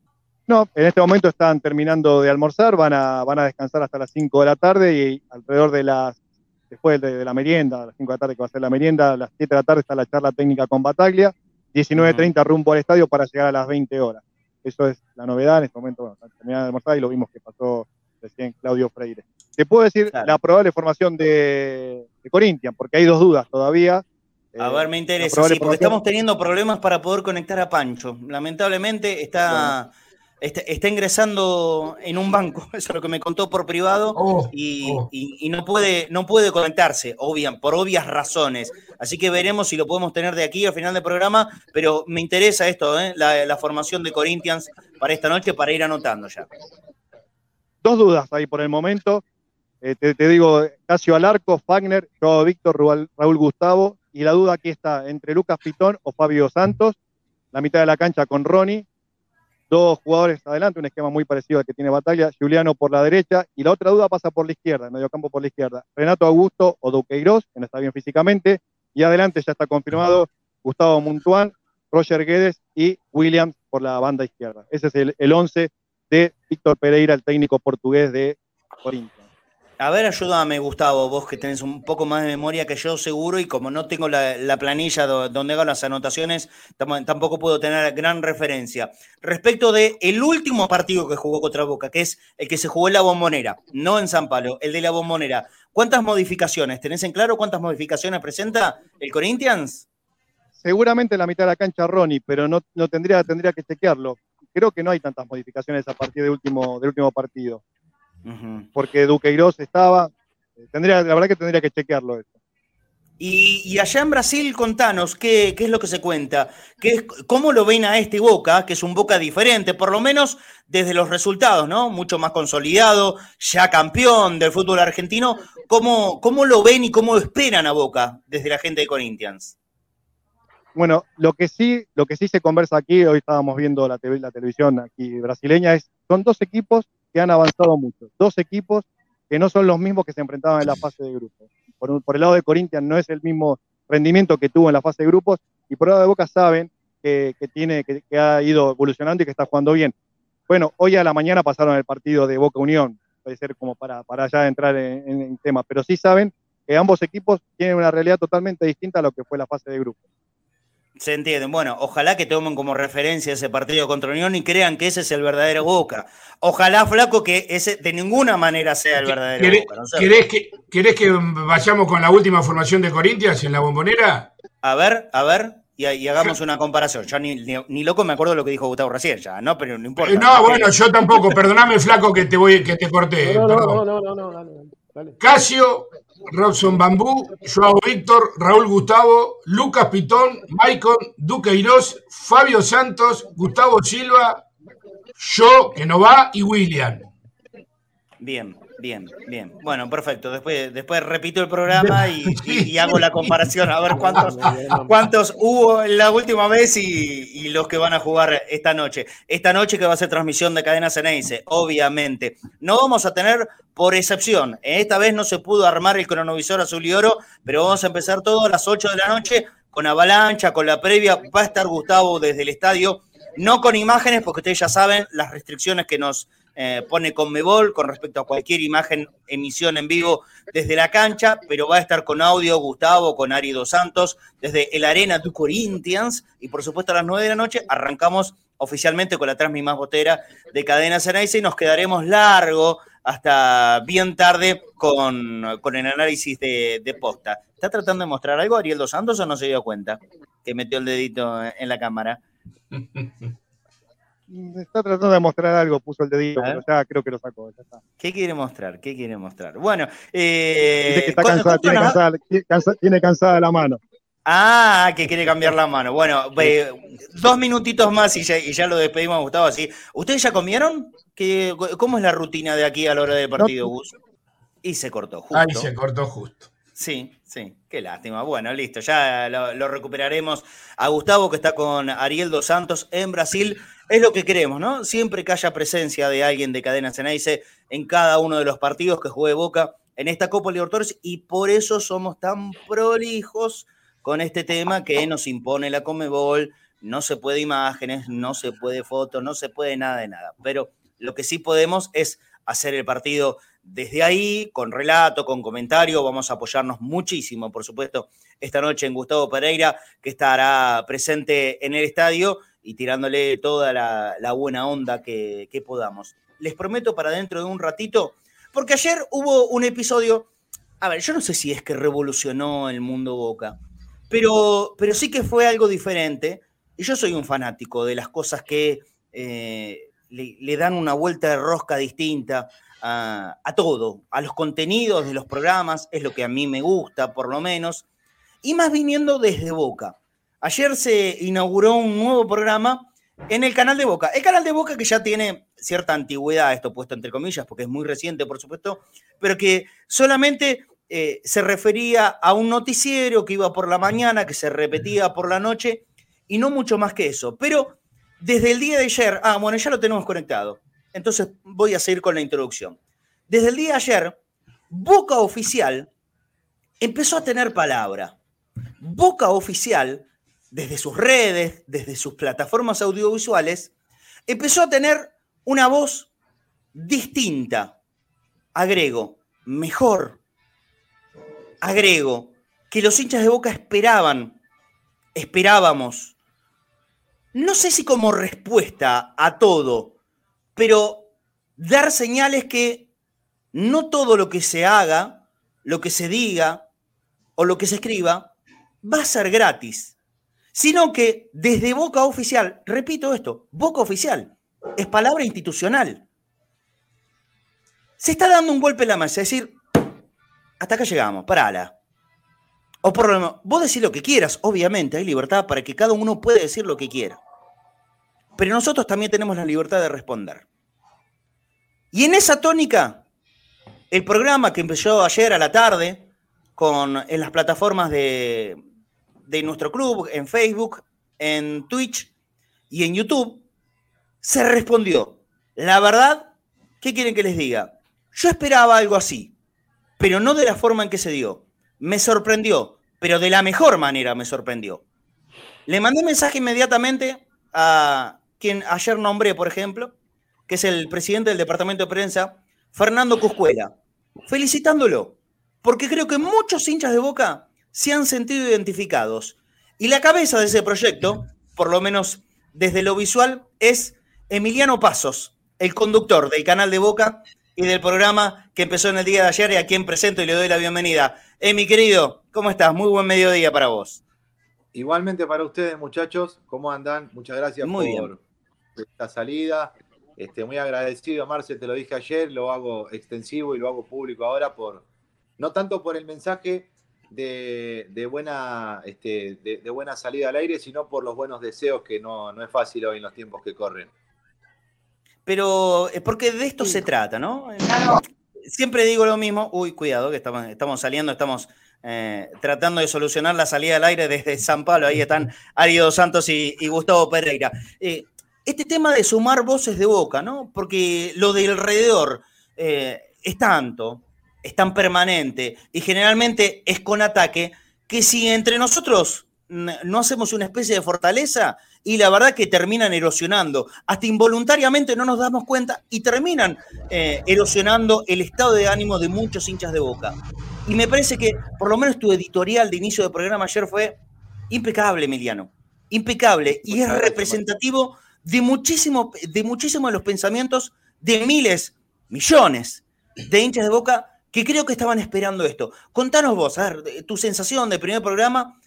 [SPEAKER 6] No, en este momento están terminando de almorzar, van a, van a descansar hasta las 5 de la tarde y alrededor de las, después de, la merienda, a las 5 de la tarde que va a ser la merienda, a las 7 de la tarde está la charla técnica con Bataglia, 19.30 rumbo al estadio para llegar a las 20 horas. Eso es la novedad en este momento, bueno, terminando de almorzar y lo vimos que pasó recién Claudio Freire. Te puedo decir la probable formación de, de, Corinthians, porque hay dos dudas todavía.
[SPEAKER 2] A ver, me interesa, sí, porque estamos teniendo problemas para poder conectar a Pancho. Lamentablemente está, está, ingresando en un banco, eso es lo que me contó por privado, oh, y, oh. y, no, puede, no puede conectarse, por obvias razones. Así que veremos si lo podemos tener de aquí al final del programa, pero me interesa esto, ¿eh? la, la formación de Corinthians para esta noche, para ir anotando ya
[SPEAKER 6] dos dudas ahí por el momento. Eh, te, digo, Casio Alarco, Fagner, Joao Víctor, Raúl, Gustavo. Y la duda aquí está entre Lucas Pitón o Fabio Santos. La mitad de la cancha con Ronnie. Dos jugadores adelante, un esquema muy parecido al que tiene Batalla. Juliano por la derecha. Y la otra duda pasa por la izquierda, el medio campo por la izquierda. Renato Augusto o Duqueiroz, que no está bien físicamente. Y adelante ya está confirmado Gustavo Muntuán, Roger Guedes y Williams por la banda izquierda. Ese es el, el once de Víctor Pereira, el técnico portugués de Corinthians.
[SPEAKER 2] A ver, ayúdame, Gustavo, vos que tenés un poco más de memoria que yo, seguro, y como no tengo la, planilla donde hago las anotaciones, tampoco puedo tener gran referencia. Respecto del el último partido que jugó contra Boca, que es el que se jugó en la Bombonera, no en San Pablo, el de la Bombonera, ¿cuántas modificaciones? ¿Tenés en claro cuántas modificaciones presenta el Corinthians?
[SPEAKER 6] Seguramente la mitad de la cancha Ronnie, pero no, no tendría, tendría que chequearlo creo que no hay tantas modificaciones a partir último, del último partido. Porque Duqueiroz estaba, eh, tendría, la verdad que tendría que chequearlo eso.
[SPEAKER 2] Y, allá en Brasil, contanos, ¿qué, ¿qué, es lo que se cuenta? ¿Qué ¿Cómo lo ven a este Boca, que es un Boca diferente, por lo menos desde los resultados, ¿no? Mucho más consolidado, ya campeón del fútbol argentino. ¿Cómo, cómo lo ven y cómo esperan a Boca desde la gente de Corinthians?
[SPEAKER 6] Bueno, lo que sí, lo que sí se conversa aquí, hoy estábamos viendo la, la televisión aquí brasileña, es son dos equipos que han avanzado mucho, dos equipos que no son los mismos que se enfrentaban en la fase de grupos. Por, el lado de Corinthians no es el mismo rendimiento que tuvo en la fase de grupos y por el lado de Boca saben que, tiene, que, ha ido evolucionando y que está jugando bien. Bueno, hoy a la mañana pasaron el partido de Boca Unión, puede ser como para, para ya entrar en, en tema, pero sí saben que ambos equipos tienen una realidad totalmente distinta a lo que fue la fase de grupos.
[SPEAKER 2] Se entienden. Bueno, ojalá que tomen como referencia ese partido contra Unión y crean que ese es el verdadero Boca. Ojalá, Flaco, que ese de ninguna manera sea el verdadero Boca. ¿no?
[SPEAKER 3] ¿querés, que, ¿Querés que vayamos con la última formación de Corintias en la bombonera?
[SPEAKER 2] A ver, a ver, y, hagamos una comparación. Yo ni, ni, loco me acuerdo lo que dijo Gustavo recién, ya, ¿no? Pero no importa.
[SPEAKER 3] Eh, no, bueno, yo tampoco. Perdóname, Flaco, que te voy, que te corté.
[SPEAKER 4] No, no, no, no, no,
[SPEAKER 3] dale. Casio, Robson Bambú, Joao Víctor, Raúl Gustavo, Lucas Pitón, Maicon, Duque Irós, Fabio Santos, Gustavo Silva, yo, que no va, y William.
[SPEAKER 2] Bien, bien, bien. Bueno, perfecto. Después, después repito el programa y, hago la comparación a ver cuántos, cuántos hubo la última vez y, los que van a jugar esta noche. Esta noche que va a ser transmisión de Cadena Ceneice, obviamente. No vamos a tener por excepción. Esta vez no se pudo armar el cronovisor azul y oro, pero vamos a empezar todo a las 8 de la noche con avalancha, con la previa. Va a estar Gustavo desde el estadio, no con imágenes, porque ustedes ya saben las restricciones que nos eh, pone Conmebol con respecto a cualquier imagen, emisión en vivo desde la cancha, pero va a estar con audio Gustavo, con Ari Dos Santos, desde el Arena du Corinthians, y por supuesto a las 9 de la noche arrancamos oficialmente con la transmisión más botera de Cadena Ceneice y nos quedaremos largo hasta bien tarde con, el análisis de, de, posta. ¿Está tratando de mostrar algo Ariel Dos Santos o no se dio cuenta que metió el dedito en la cámara?
[SPEAKER 6] Está tratando de mostrar algo, puso el dedito, pero ya creo que lo sacó.
[SPEAKER 2] ¿Qué quiere mostrar? ¿Qué quiere mostrar? Bueno, eh,
[SPEAKER 6] está cansada, tiene, cansada, la mano.
[SPEAKER 2] Ah, que quiere cambiar la mano. Bueno, dos minutitos más y ya, lo despedimos Gustavo así. ¿Ustedes ya comieron? ¿Qué, ¿Cómo es la rutina de aquí a la hora del partido, Gus? Y se cortó
[SPEAKER 3] justo. Ahí se cortó justo.
[SPEAKER 2] Sí, sí, qué lástima. Bueno, listo, ya lo, recuperaremos a Gustavo que está con Ariel Dos Santos en Brasil es lo que queremos, ¿no? Siempre que haya presencia de alguien de Cadena Ceneice en cada uno de los partidos que juegue Boca en esta Copa Libertadores y por eso somos tan prolijos con este tema que nos impone la Comebol. No se puede imágenes, no se puede fotos, no se puede nada de nada. Pero lo que sí podemos es hacer el partido desde ahí, con relato, con comentario. Vamos a apoyarnos muchísimo, por supuesto, esta noche en Gustavo Pereira, que estará presente en el estadio y tirándole toda la, buena onda que, podamos. Les prometo para dentro de un ratito, porque ayer hubo un episodio, a ver, yo no sé si es que revolucionó el mundo Boca, pero, pero sí que fue algo diferente. Y yo soy un fanático de las cosas que eh, le, dan una vuelta de rosca distinta a, todo, a los contenidos de los programas, es lo que a mí me gusta, por lo menos, y más viniendo desde Boca. Ayer se inauguró un nuevo programa en el canal de Boca. El canal de Boca que ya tiene cierta antigüedad, esto puesto entre comillas, porque es muy reciente, por supuesto, pero que solamente eh, se refería a un noticiero que iba por la mañana, que se repetía por la noche, y no mucho más que eso. Pero desde el día de ayer, ah, bueno, ya lo tenemos conectado. Entonces voy a seguir con la introducción. Desde el día de ayer, Boca Oficial empezó a tener palabra. Boca Oficial desde sus redes, desde sus plataformas audiovisuales, empezó a tener una voz distinta. Agrego, mejor. Agrego, que los hinchas de Boca esperaban, esperábamos. No sé si como respuesta a todo, pero dar señales que no todo lo que se haga, lo que se diga o lo que se escriba va a ser gratis sino que desde Boca Oficial, repito esto, Boca Oficial, es palabra institucional. Se está dando un golpe en la mesa, es decir, hasta acá llegamos, parala. O por lo menos, vos decís lo que quieras, obviamente, hay libertad para que cada uno pueda decir lo que quiera. Pero nosotros también tenemos la libertad de responder. Y en esa tónica, el programa que empezó ayer a la tarde, con, en las plataformas de, de nuestro club en Facebook, en Twitch y en YouTube, se respondió. La verdad, ¿qué quieren que les diga? Yo esperaba algo así, pero no de la forma en que se dio. Me sorprendió, pero de la mejor manera me sorprendió. Le mandé mensaje inmediatamente a quien ayer nombré, por ejemplo, que es el presidente del departamento de prensa, Fernando Cuscuela, felicitándolo, porque creo que muchos hinchas de Boca se han sentido identificados Y la cabeza de ese proyecto, por lo menos desde lo visual, es Emiliano Pasos, el conductor del canal de Boca y del programa que empezó en el día de ayer y a quien presento y le doy la bienvenida. Eh, mi querido, ¿cómo estás? Muy buen mediodía para vos.
[SPEAKER 7] Igualmente para ustedes, muchachos, ¿cómo andan? Muchas gracias por esta salida. Este, muy agradecido, Marce, te lo dije ayer, lo hago extensivo y lo hago público ahora por, no tanto por el mensaje de, buena, este, de, buena salida al aire, sino por los buenos deseos que no, no es fácil hoy en los tiempos que corren.
[SPEAKER 2] Pero es porque de esto se trata, ¿no? Siempre digo lo mismo, uy, cuidado, que estamos, estamos saliendo, estamos eh, tratando de solucionar la salida al aire desde San Pablo, ahí están Arido Santos y, Gustavo Pereira. Eh, este tema de sumar voces de boca, ¿no? Porque lo de alrededor eh, es tanto, es tan permanente y generalmente es con ataque que si entre nosotros no hacemos una especie de fortaleza y la verdad que terminan erosionando, hasta involuntariamente no nos damos cuenta y terminan eh, erosionando el estado de ánimo de muchos hinchas de boca. Y me parece que por lo menos tu editorial de inicio del programa ayer fue impecable, Emiliano, impecable y es representativo de muchísimo, de muchísimo de los pensamientos de miles, millones de hinchas de boca que creo que estaban esperando esto. Contanos vos, a ver, tu sensación del primer programa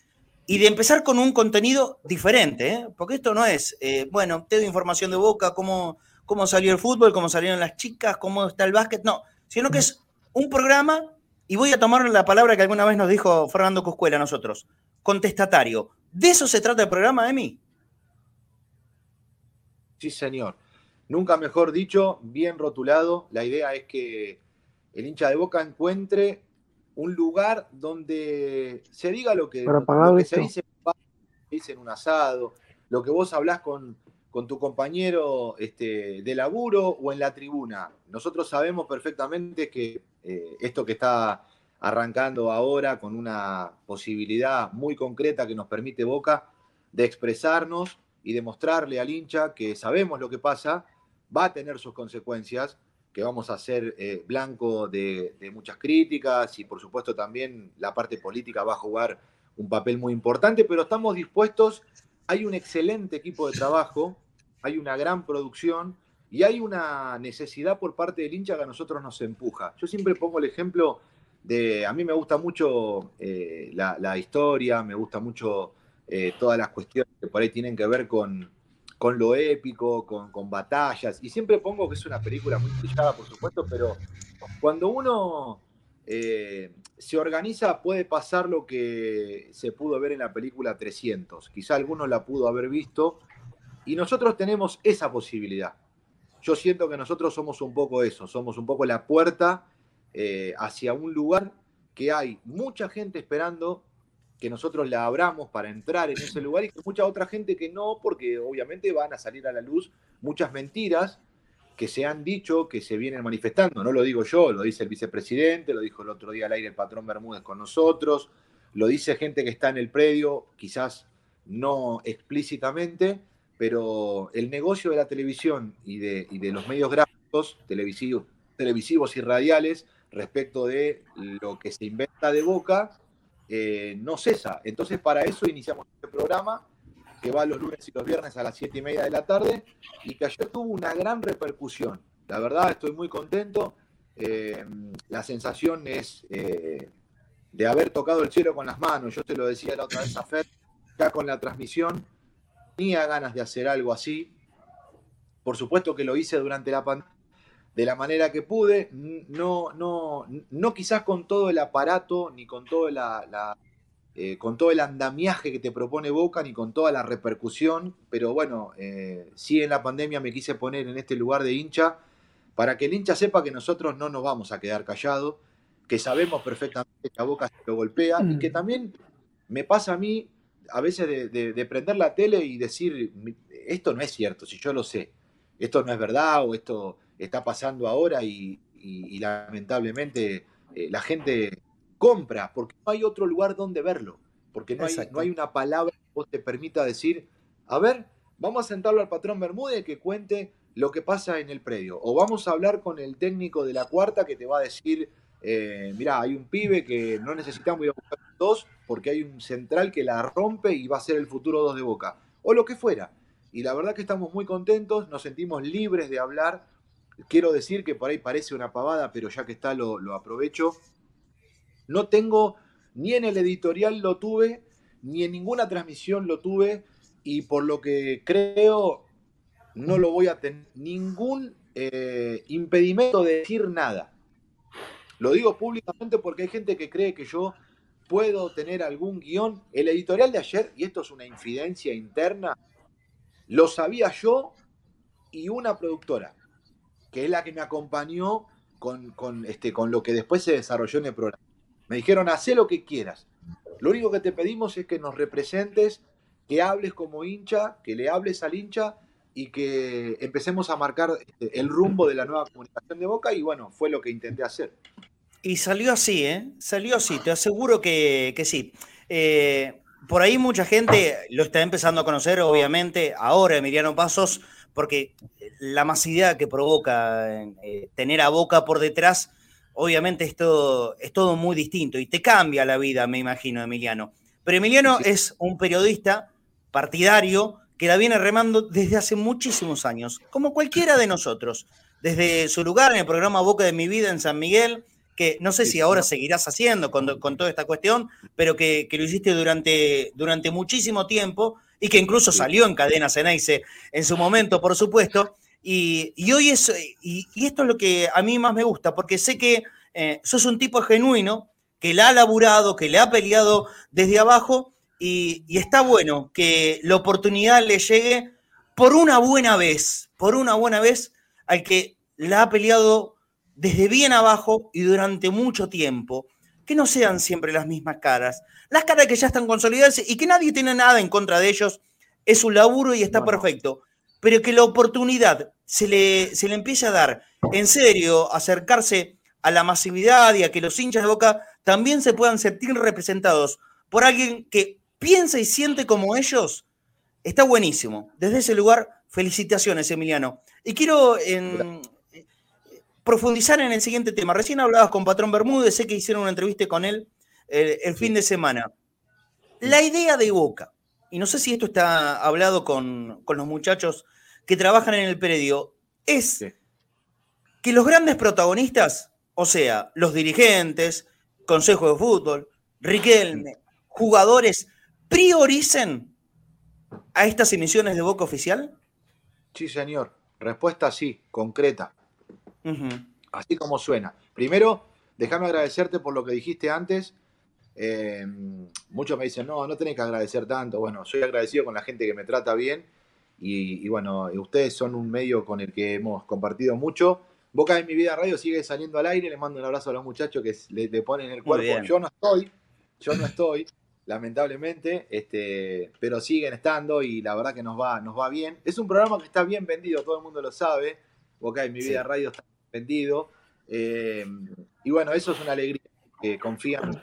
[SPEAKER 2] y de empezar con un contenido diferente, ¿eh? porque esto no es, eh, bueno, te doy información de boca, cómo, cómo salió el fútbol, cómo salieron las chicas, cómo está el básquet, no, sino que es un programa, y voy a tomar la palabra que alguna vez nos dijo Fernando Cuscuela a nosotros, contestatario. ¿De eso se trata el programa, Emi?
[SPEAKER 7] Sí, señor. Nunca mejor dicho, bien rotulado. La idea es que el hincha de Boca encuentre un lugar donde se diga lo que, se dice, en un asado, lo que vos hablás con, con tu compañero este, de laburo o en la tribuna. Nosotros sabemos perfectamente que eh, esto que está arrancando ahora con una posibilidad muy concreta que nos permite Boca de expresarnos y demostrarle al hincha que sabemos lo que pasa, va a tener sus consecuencias, que vamos a ser eh, blanco de, muchas críticas y por supuesto también la parte política va a jugar un papel muy importante, pero estamos dispuestos, hay un excelente equipo de trabajo, hay una gran producción y hay una necesidad por parte del hincha que a nosotros nos empuja. Yo siempre pongo el ejemplo de, a mí me gusta mucho eh, la, historia, me gusta mucho eh, todas las cuestiones que por ahí tienen que ver con, con lo épico, con, batallas. Y siempre pongo que es una película muy trillada, por supuesto, pero cuando uno eh, se organiza puede pasar lo que se pudo ver en la película 300. Quizá algunos la pudo haber visto. Y nosotros tenemos esa posibilidad. Yo siento que nosotros somos un poco eso, somos un poco la puerta eh, hacia un lugar que hay mucha gente esperando que nosotros la abramos para entrar en ese lugar y que mucha otra gente que no, porque obviamente van a salir a la luz muchas mentiras que se han dicho, que se vienen manifestando. No lo digo yo, lo dice el vicepresidente, lo dijo el otro día al aire el patrón Bermúdez con nosotros, lo dice gente que está en el predio, quizás no explícitamente, pero el negocio de la televisión y de, y de los medios gráficos, televisivos, televisivos y radiales, respecto de lo que se inventa de boca, eh, no cesa. Entonces, para eso iniciamos este programa que va los lunes y los viernes a las 7 y media de la tarde y que ayer tuvo una gran repercusión. La verdad, estoy muy contento. Eh, la sensación es eh, de haber tocado el cielo con las manos. Yo te lo decía la otra vez a Fer, ya con la transmisión, tenía ganas de hacer algo así. Por supuesto que lo hice durante la pandemia de la manera que pude, no, no, no quizás con todo el aparato, ni con todo, la, eh, con todo el andamiaje que te propone Boca, ni con toda la repercusión, pero bueno, eh, sí en la pandemia me quise poner en este lugar de hincha, para que el hincha sepa que nosotros no nos vamos a quedar callados, que sabemos perfectamente que a Boca se lo golpea, y que mm. también me pasa a mí a veces de, de prender la tele y decir, esto no es cierto, si yo lo sé, esto no es verdad, o esto está pasando ahora y, lamentablemente eh, la gente compra porque no hay otro lugar donde verlo, porque no hay, no hay, una palabra que vos te permita decir, a ver, vamos a sentarlo al patrón Bermúdez que cuente lo que pasa en el predio, o vamos a hablar con el técnico de la cuarta que te va a decir, eh, mira, hay un pibe que no necesitamos ir a buscar dos, porque hay un central que la rompe y va a ser el futuro 2 de Boca, o lo que fuera. Y la verdad que estamos muy contentos, nos sentimos libres de hablar. Quiero decir que por ahí parece una pavada, pero ya que está lo, aprovecho. No tengo, ni en el editorial lo tuve, ni en ninguna transmisión lo tuve, y por lo que creo, no lo voy a tener ningún eh, impedimento de decir nada. Lo digo públicamente porque hay gente que cree que yo puedo tener algún guion. El editorial de ayer, y esto es una infidencia interna, lo sabía yo y una productora, que es la que me acompañó con, con, este, con lo que después se desarrolló en el programa. Me dijeron, haz lo que quieras. Lo único que te pedimos es que nos representes, que hables como hincha, que le hables al hincha y que empecemos a marcar este, el rumbo de la nueva comunicación de Boca y bueno, fue lo que intenté hacer.
[SPEAKER 2] Y salió así, ¿eh? Salió así, te aseguro que, sí. Eh, por ahí mucha gente lo está empezando a conocer, obviamente, ahora Emiliano Pasos, porque la masividad que provoca eh, tener a Boca por detrás, obviamente es todo, es todo muy distinto y te cambia la vida, me imagino, Emiliano. Pero Emiliano es un periodista partidario que la viene remando desde hace muchísimos años, como cualquiera de nosotros. Desde su lugar en el programa Boca de mi vida en San Miguel, que no sé si ahora seguirás haciendo con, toda esta cuestión, pero que, lo hiciste durante, durante muchísimo tiempo y que incluso salió en cadena Ceneice en su momento, por supuesto. Y, hoy es, y, esto es lo que a mí más me gusta, porque sé que eh, sos un tipo genuino, que la ha laburado, que le ha peleado desde abajo y, está bueno que la oportunidad le llegue por una buena vez, por una buena vez al que la ha peleado desde bien abajo y durante mucho tiempo. Que no sean siempre las mismas caras. Las caras que ya están consolidadas y que nadie tiene nada en contra de ellos. Es un laburo y está perfecto. Pero que la oportunidad se le, se le empiece a dar en serio, acercarse a la masividad y a que los hinchas de boca también se puedan sentir representados por alguien que piensa y siente como ellos, está buenísimo. Desde ese lugar, felicitaciones, Emiliano. Y quiero profundizar en el siguiente tema. Recién hablabas con Patrón Bermúdez, sé que hicieron una entrevista con él eh, el, fin de semana. La idea de Boca, y no sé si esto está hablado con, los muchachos que trabajan en el predio, es que los grandes protagonistas, o sea, los dirigentes, Consejo de Fútbol, Riquelme, jugadores, prioricen a estas emisiones de Boca Oficial?
[SPEAKER 7] Sí, señor. Respuesta sí, concreta. Así como suena. Primero, déjame agradecerte por lo que dijiste antes. Eh, muchos me dicen, no, no tenés que agradecer tanto. Bueno, soy agradecido con la gente que me trata bien. Y, bueno, ustedes son un medio con el que hemos compartido mucho. Boca de mi vida radio sigue saliendo al aire. Les mando un abrazo a los muchachos que le, le ponen el cuerpo. Yo no estoy, yo no estoy lamentablemente, este, pero siguen estando y la verdad que nos va, nos va bien. Es un programa que está bien vendido, todo el mundo lo sabe. Boca en mi vida radio está Eh, y bueno, eso es una alegría, que confían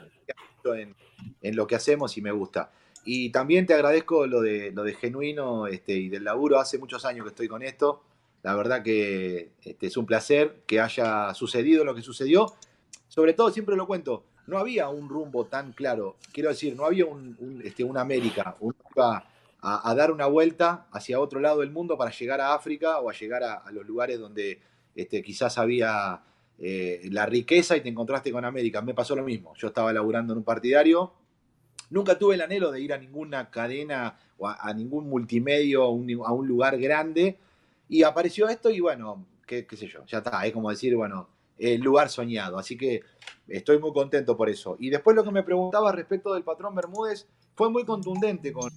[SPEAKER 7] en, en, lo que hacemos y me gusta. Y también te agradezco lo de, lo de genuino este, y del laburo. Hace muchos años que estoy con esto. La verdad que este, es un placer que haya sucedido lo que sucedió. Sobre todo, siempre lo cuento, no había un rumbo tan claro. Quiero decir, no había un, este, una América. Uno iba a, dar una vuelta hacia otro lado del mundo para llegar a África o a llegar a, los lugares donde este, quizás había eh, la riqueza y te encontraste con América. Me pasó lo mismo. Yo estaba laburando en un partidario. Nunca tuve el anhelo de ir a ninguna cadena o a, ningún multimedio, a un, lugar grande. Y apareció esto y bueno, qué, qué sé yo, ya está. Es como decir, bueno, el lugar soñado. Así que estoy muy contento por eso. Y después lo que me preguntaba respecto del patrón Bermúdez fue muy contundente con,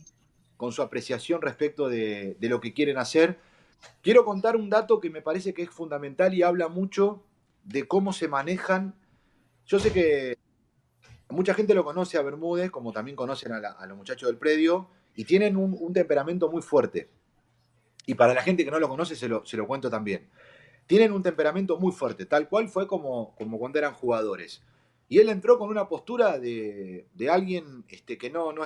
[SPEAKER 7] con su apreciación respecto de, lo que quieren hacer. Quiero contar un dato que me parece que es fundamental y habla mucho de cómo se manejan. Yo sé que mucha gente lo conoce a Bermúdez, como también conocen a, los muchachos del predio, y tienen un, temperamento muy fuerte. Y para la gente que no lo conoce, se lo, se lo cuento también tienen un temperamento muy fuerte, tal cual fue como, como cuando eran jugadores. Y él entró con una postura de, alguien este, que no, no,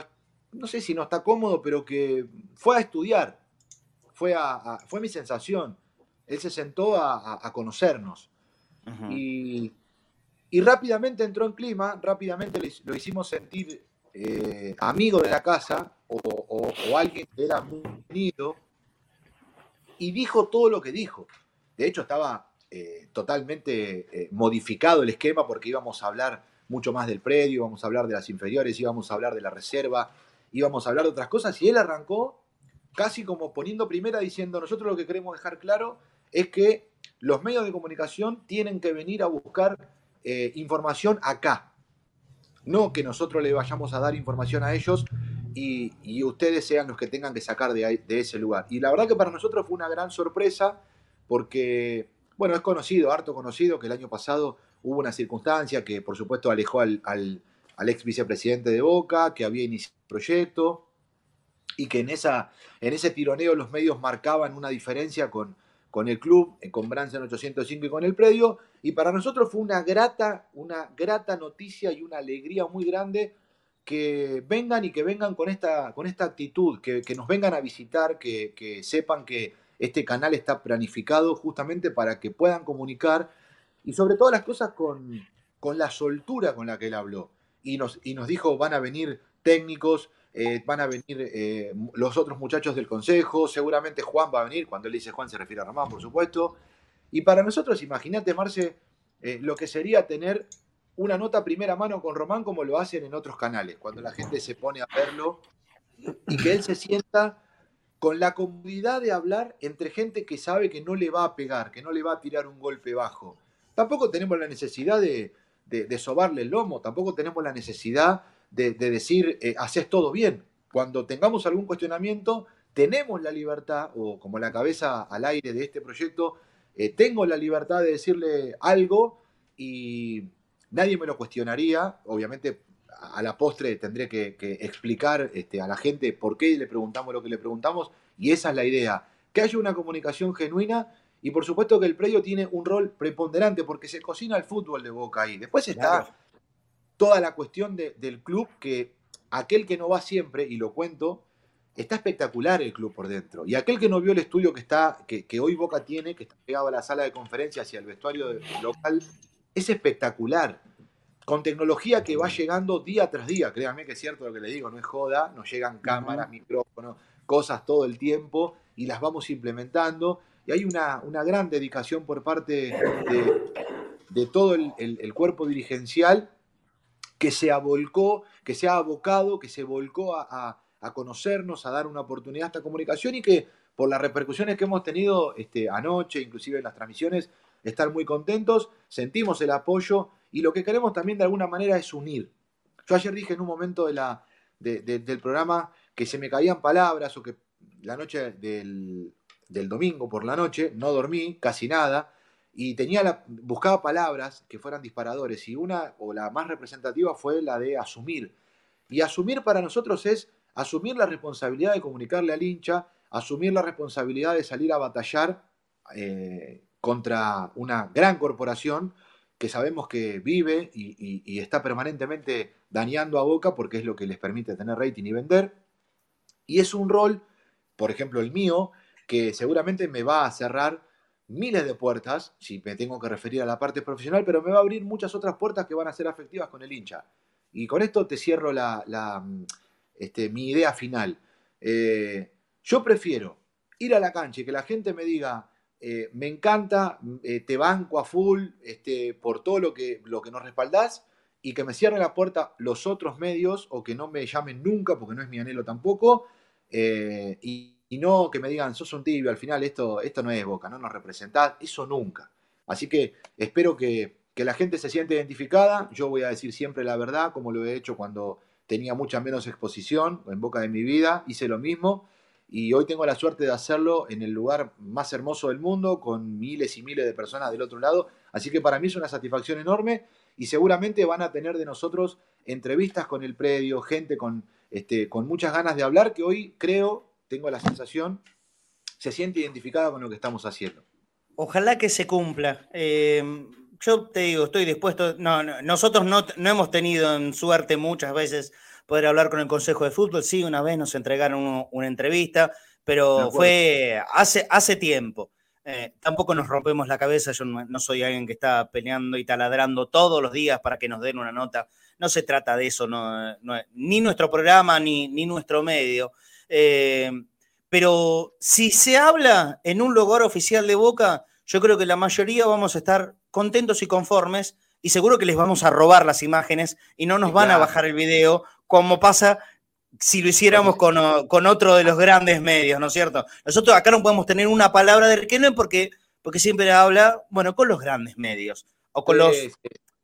[SPEAKER 7] no sé si no está cómodo, pero que fue a estudiar. Fue, a, fue mi sensación. Él se sentó a, conocernos. y, rápidamente entró en clima, rápidamente lo hicimos sentir eh, amigo de la casa o, alguien que era muy unido y dijo todo lo que dijo. De hecho, estaba eh, totalmente eh, modificado el esquema porque íbamos a hablar mucho más del predio, íbamos a hablar de las inferiores, íbamos a hablar de la reserva, íbamos a hablar de otras cosas y él arrancó casi como poniendo primera diciendo nosotros lo que queremos dejar claro es que los medios de comunicación tienen que venir a buscar eh, información acá, no que nosotros le vayamos a dar información a ellos y, ustedes sean los que tengan que sacar de, ese lugar. Y la verdad que para nosotros fue una gran sorpresa porque, bueno, es conocido, harto conocido, que el año pasado hubo una circunstancia que por supuesto alejó al, al ex vicepresidente de Boca, que había iniciado el proyecto y que en, esa, en ese tironeo los medios marcaban una diferencia con, con el club, eh, con Branson 805 y con el predio. Y para nosotros fue una grata, una grata noticia y una alegría muy grande que vengan y que vengan con esta, con esta actitud, que, nos vengan a visitar, que, sepan que este canal está planificado justamente para que puedan comunicar y sobre todas las cosas con, con la soltura con la que él habló. Y nos, y nos dijo, van a venir técnicos, eh, van a venir eh, los otros muchachos del consejo, seguramente Juan va a venir, cuando él dice Juan se refiere a Román, por supuesto. Y para nosotros, imagínate, Marce, eh, lo que sería tener una nota primera mano con Román como lo hacen en otros canales, cuando la gente se pone a verlo y que él se sienta con la comodidad de hablar entre gente que sabe que no le va a pegar, que no le va a tirar un golpe bajo. Tampoco tenemos la necesidad de, de sobarle el lomo, tampoco tenemos la necesidad de, decir, eh, haces todo bien. Cuando tengamos algún cuestionamiento, tenemos la libertad, o como la cabeza al aire de este proyecto, eh, tengo la libertad de decirle algo y nadie me lo cuestionaría. Obviamente, a la postre tendré que, explicar este, a la gente por qué le preguntamos lo que le preguntamos, y esa es la idea, que haya una comunicación genuina y por supuesto que el predio tiene un rol preponderante porque se cocina el fútbol de Boca ahí. Después está toda la cuestión del club que aquel que no va siempre, y lo cuento, está espectacular el club por dentro. Y aquel que no vio el estudio que, está, que, hoy Boca tiene, que está pegado a la sala de conferencias y al vestuario local, es espectacular. Con tecnología que va llegando día tras día. Créanme que es cierto lo que le digo, no es joda, nos llegan cámaras, micrófonos, cosas todo el tiempo y las vamos implementando. Y hay una, una gran dedicación por parte de, todo el cuerpo dirigencial que se abolcó, que se ha abocado, que se volcó a, conocernos, a dar una oportunidad a esta comunicación y que por las repercusiones que hemos tenido este, anoche, inclusive en las transmisiones, estar muy contentos, sentimos el apoyo y lo que queremos también de alguna manera es unir. Yo ayer dije en un momento de la, del programa que se me caían palabras o que la noche del, del domingo por la noche no dormí casi nada y tenía la, buscaba palabras que fueran disparadores y una o la más representativa fue la de asumir. Y asumir para nosotros es asumir la responsabilidad de comunicarle al hincha, asumir la responsabilidad de salir a batallar eh, contra una gran corporación que sabemos que vive y, y, está permanentemente dañando a Boca porque es lo que les permite tener rating y vender. Y es un rol, por ejemplo el mío, que seguramente me va a cerrar miles de puertas, si me tengo que referir a la parte profesional, pero me va a abrir muchas otras puertas que van a ser afectivas con el hincha. Y con esto te cierro la, este, mi idea final. Eh, yo prefiero ir a la cancha y que la gente me diga, eh, me encanta, eh, te banco a full este, por todo lo que, lo que nos respaldás y que me cierren la puerta los otros medios o que no me llamen nunca porque no es mi anhelo tampoco. Y no que me digan, sos un tibio, al final esto, esto no es Boca, no nos representás, eso nunca. Así que espero que, la gente se siente identificada, yo voy a decir siempre la verdad, como lo he hecho cuando tenía mucha menos exposición en Boca de mi vida, hice lo mismo. Y hoy tengo la suerte de hacerlo en el lugar más hermoso del mundo, con miles y miles de personas del otro lado, así que para mí es una satisfacción enorme y seguramente van a tener de nosotros entrevistas con el predio, gente con, este, con muchas ganas de hablar, que hoy creo tengo la sensación, se siente identificada con lo que estamos haciendo.
[SPEAKER 2] Ojalá que se cumpla. Eh, yo te digo, estoy dispuesto. No, nosotros no, hemos tenido en suerte muchas veces poder hablar con el Consejo de Fútbol. Sí, una vez nos entregaron una entrevista, pero fue hace, hace tiempo. Eh, tampoco nos rompemos la cabeza, yo no, soy alguien que está peleando y taladrando todos los días para que nos den una nota. No se trata de eso, ni nuestro programa ni, ni nuestro medio. Eh, pero si se habla en un lugar oficial de Boca, yo creo que la mayoría vamos a estar contentos y conformes y seguro que les vamos a robar las imágenes y no nos van a bajar el video como pasa si lo hiciéramos con, otro de los grandes medios, ¿no es cierto? Nosotros acá no podemos tener una palabra de Riquelme porque, porque siempre habla, bueno, con los grandes medios o con los,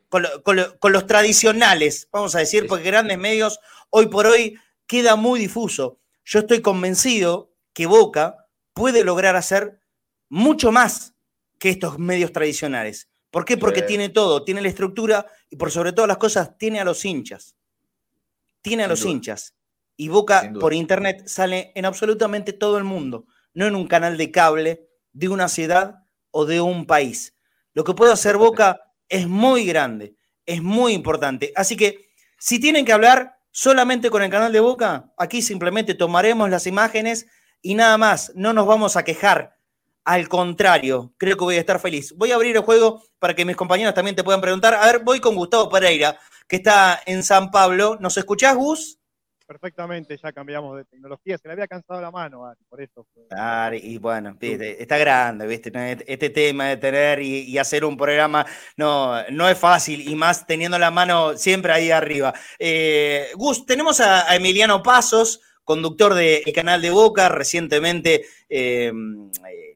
[SPEAKER 2] con, los tradicionales, vamos a decir, porque grandes medios hoy por hoy queda muy difuso. Yo estoy convencido que Boca puede lograr hacer mucho más que estos medios tradicionales. ¿Por qué? Porque tiene todo, tiene la estructura y por sobre todas las cosas tiene a los hinchas. Tiene a los hinchas. Y Boca por internet sale en absolutamente todo el mundo, no en un canal de cable de una ciudad o de un país. Lo que puede hacer Boca es muy grande, es muy importante. Así que si tienen que hablar solamente con el canal de Boca, aquí simplemente tomaremos las imágenes y nada más, no nos vamos a quejar. Al contrario, creo que voy a estar feliz. Voy a abrir el juego para que mis compañeros también te puedan preguntar. A ver, voy con Gustavo Pereira, que está en San Pablo. ¿Nos escuchás, Gus?
[SPEAKER 6] Perfectamente ya cambiamos de tecnología. Se le había cansado la mano, por eso.
[SPEAKER 2] y bueno, está grande, ¿viste? Este tema de tener y, hacer un programa no, no es fácil, y más teniendo la mano siempre ahí arriba. Eh, Gus, tenemos a, Emiliano Pasos, conductor del canal de Boca, recientemente em,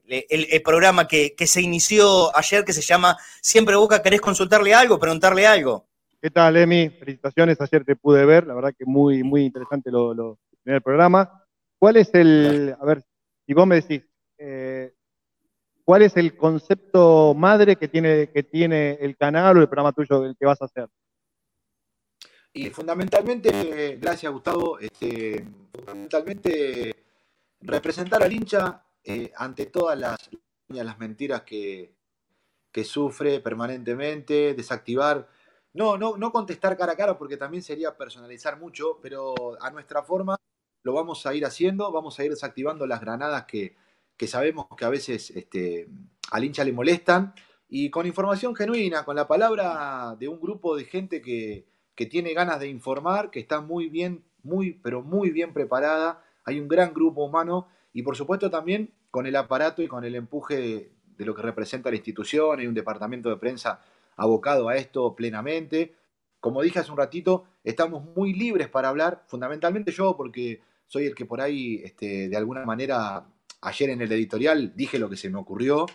[SPEAKER 2] el, programa que, que se inició ayer, que se llama Siempre Boca, ¿querés consultarle algo, preguntarle algo?
[SPEAKER 6] ¿Qué tal, Emi? Felicitaciones, ayer te pude ver, la verdad que muy, muy interesante lo, lo el programa. ¿Cuál es el, a ver, si vos me decís, eh, ¿cuál es el concepto madre que tiene, que tiene el canal o el programa tuyo el que vas a hacer?
[SPEAKER 7] Y fundamentalmente, gracias Gustavo, este, fundamentalmente representar al hincha eh, ante todas las, las mentiras que, que sufre permanentemente, desactivar no, no, no contestar cara a cara porque también sería personalizar mucho, pero a nuestra forma lo vamos a ir haciendo, vamos a ir desactivando las granadas que, sabemos que a veces este, al hincha le molestan. Y con información genuina, con la palabra de un grupo de gente que, tiene ganas de informar, que está muy bien, muy, pero muy bien preparada, hay un gran grupo humano y por supuesto también con el aparato y con el empuje de, de lo que representa la institución, hay un departamento de prensa abocado a esto plenamente. Como dije hace un ratito, estamos muy libres para hablar, fundamentalmente yo, porque soy el que por ahí, este, de alguna manera, ayer en el editorial dije lo que se me ocurrió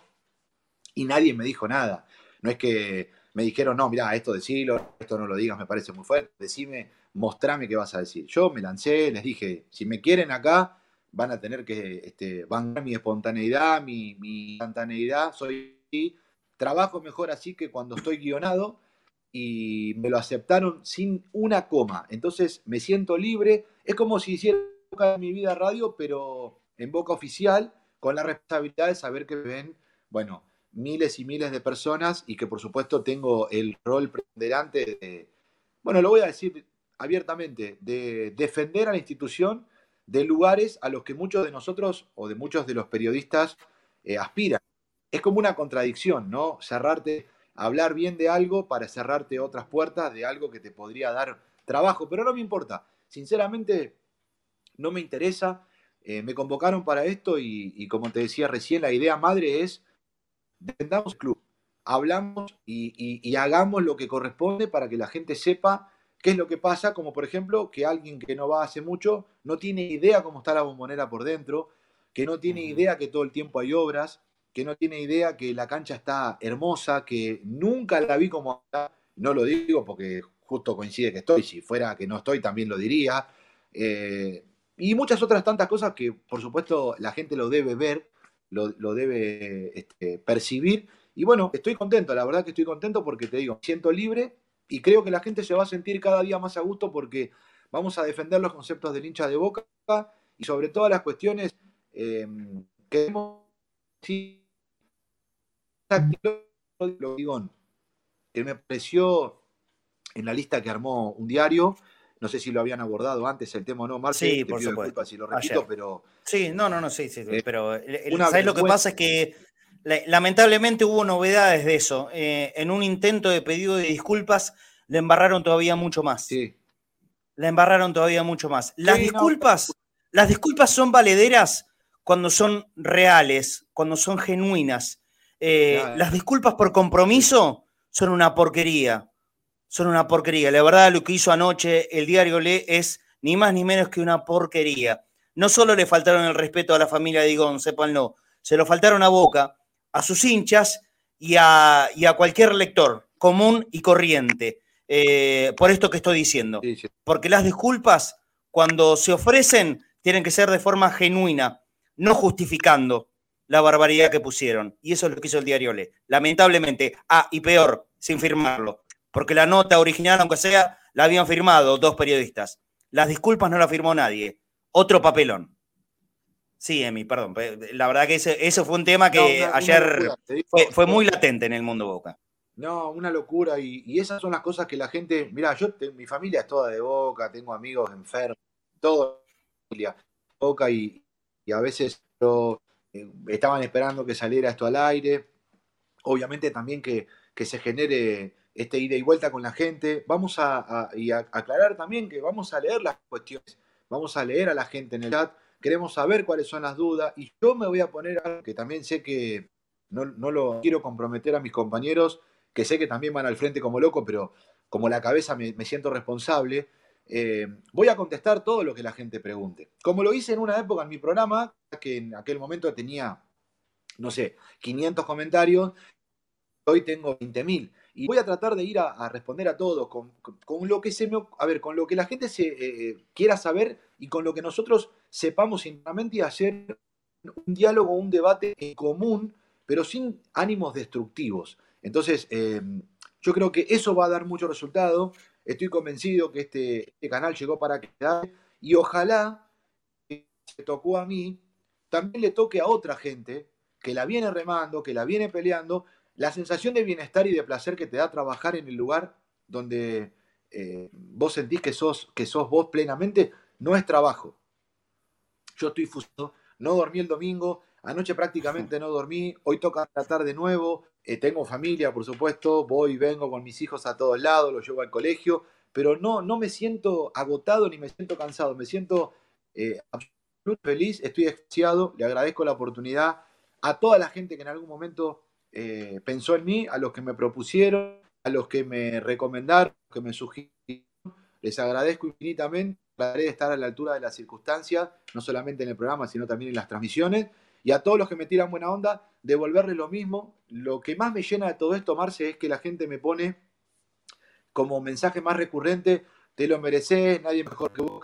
[SPEAKER 7] y nadie me dijo nada. No es que me dijeron, no, mira, esto decilo, esto no lo digas, me parece muy fuerte, decime, mostrame qué vas a decir. Yo me lancé, les dije, si me quieren acá, van a tener que este, bancar mi espontaneidad, mi, mi instantaneidad, soy trabajo mejor así que cuando estoy guionado y me lo aceptaron sin una coma. Entonces me siento libre. Es como si hiciera mi vida radio, pero en boca oficial, con la responsabilidad de saber que ven, bueno, miles y miles de personas y que por supuesto tengo el rol preponderante de, bueno, lo voy a decir abiertamente, de defender a la institución de lugares a los que muchos de nosotros o de muchos de los periodistas eh, aspiran es como una contradicción, ¿no? Cerrarte, hablar bien de algo para cerrarte otras puertas de algo que te podría dar trabajo, pero no me importa. Sinceramente, no me interesa. Eh, me convocaron para esto y, como te decía recién, la idea madre es defendamos el club, hablamos y, hagamos lo que corresponde para que la gente sepa qué es lo que pasa, como por ejemplo que alguien que no va hace mucho no tiene idea cómo está la bombonera por dentro, que no tiene idea que todo el tiempo hay obras, que no tiene idea que la cancha está hermosa, que nunca la vi como está. No lo digo porque justo coincide que estoy, si fuera que no estoy también lo diría. Eh, y muchas otras tantas cosas que por supuesto la gente lo debe ver, lo, debe este, percibir. Y bueno, estoy contento, la verdad que estoy contento porque te digo, siento libre y creo que la gente se va a sentir cada día más a gusto porque vamos a defender los conceptos del hincha de boca y sobre todas las cuestiones eh, que hemos que me pareció en la lista que armó un diario. No sé si lo habían abordado antes el tema o no, Marce.
[SPEAKER 2] Sí, por supuesto.
[SPEAKER 7] si lo repito, pero.
[SPEAKER 2] Sí, no, no, no, sí, sí. Eh, pero ¿sabes lo que pasa? Es que Lamentablemente hubo novedades de eso. Eh, en un intento de pedido de disculpas, le embarraron todavía mucho más. Sí. Le embarraron todavía mucho más. Las disculpas, las disculpas son valederas cuando son reales, cuando son genuinas. Eh, las disculpas por compromiso son una porquería. Son una porquería. La verdad, lo que hizo anoche el diario Le es ni más ni menos que una porquería. No solo le faltaron el respeto a la familia de Digón, no, se lo faltaron a Boca, a sus hinchas y a, cualquier lector común y corriente. Eh, por esto que estoy diciendo. Porque las disculpas, cuando se ofrecen, tienen que ser de forma genuina, no justificando la barbaridad que pusieron. Y eso es lo que hizo el diario Le. Lamentablemente, ah, y peor, sin firmarlo. Porque la nota original, aunque sea, la habían firmado dos periodistas. Las disculpas no la firmó nadie. Otro papelón. Sí, Emi, perdón. La verdad que ese, eso fue un tema que ayer fue, muy latente en el mundo Boca.
[SPEAKER 7] No, una locura. Y, esas son las cosas que la gente. Mira, yo, mi familia es toda de Boca, tengo amigos enfermos, todo familia Boca y, a veces eh, estaban esperando que saliera esto al aire. Obviamente también que, se genere este ida y vuelta con la gente. Vamos a, aclarar también que vamos a leer las cuestiones, vamos a leer a la gente en el chat queremos saber cuáles son las dudas y yo me voy a poner algo que también sé que no, lo quiero comprometer a mis compañeros, que sé que también van al frente como loco, pero como la cabeza me, siento responsable, eh, voy a contestar todo lo que la gente pregunte. Como lo hice en una época en mi programa, que en aquel momento tenía, no sé, 500 comentarios, hoy tengo 20.000 y voy a tratar de ir a, responder a todos con, lo que se a ver, con lo que la gente se eh, eh, quiera saber y con lo que nosotros sepamos internamente y hacer un diálogo, un debate en común, pero sin ánimos destructivos. Entonces, yo creo que eso va a dar mucho resultado. Estoy convencido que este, este canal llegó para quedar y ojalá que se tocó a mí, también le toque a otra gente que la viene remando, que la viene peleando la sensación de bienestar y de placer que te da trabajar en el lugar donde eh, vos sentís que sos, que sos vos plenamente, no es trabajo. Yo estoy fuso, no dormí el domingo, anoche prácticamente no dormí, hoy toca tratar de nuevo, eh, tengo familia, por supuesto, voy y vengo con mis hijos a todos lados, los llevo al colegio, pero no, no me siento agotado ni me siento cansado, me siento eh, absolutamente feliz, estoy extasiado, le agradezco la oportunidad a toda la gente que en algún momento eh, pensó en mí, a los que me propusieron, a los que me recomendaron, que me sugirieron. Les agradezco infinitamente. Trataré de estar a la altura de las circunstancias, no solamente en el programa, sino también en las transmisiones. Y a todos los que me tiran buena onda, devolverles lo mismo. Lo que más me llena de todo esto, Marce, es que la gente me pone como mensaje más recurrente, te lo mereces, nadie mejor que vos.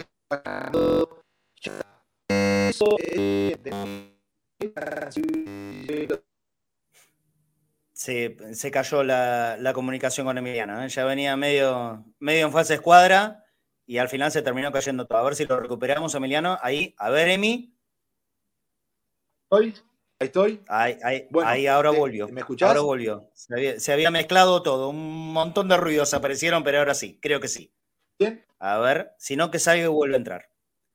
[SPEAKER 7] Eso es
[SPEAKER 2] se, cayó la, comunicación con Emiliano. ¿eh? Ya venía medio, medio en falsa escuadra y al final se terminó cayendo todo. A ver si lo recuperamos, Emiliano. Ahí, a ver, Emi.
[SPEAKER 7] ¿Estoy? Ahí estoy.
[SPEAKER 2] Ahí, ahora volvió.
[SPEAKER 7] ¿Me escuchás?
[SPEAKER 2] Ahora volvió. Se había, mezclado todo. Un montón de ruidos aparecieron, pero ahora sí, creo que sí.
[SPEAKER 7] ¿Bien?
[SPEAKER 2] A ver, si no, que salga y vuelve a entrar.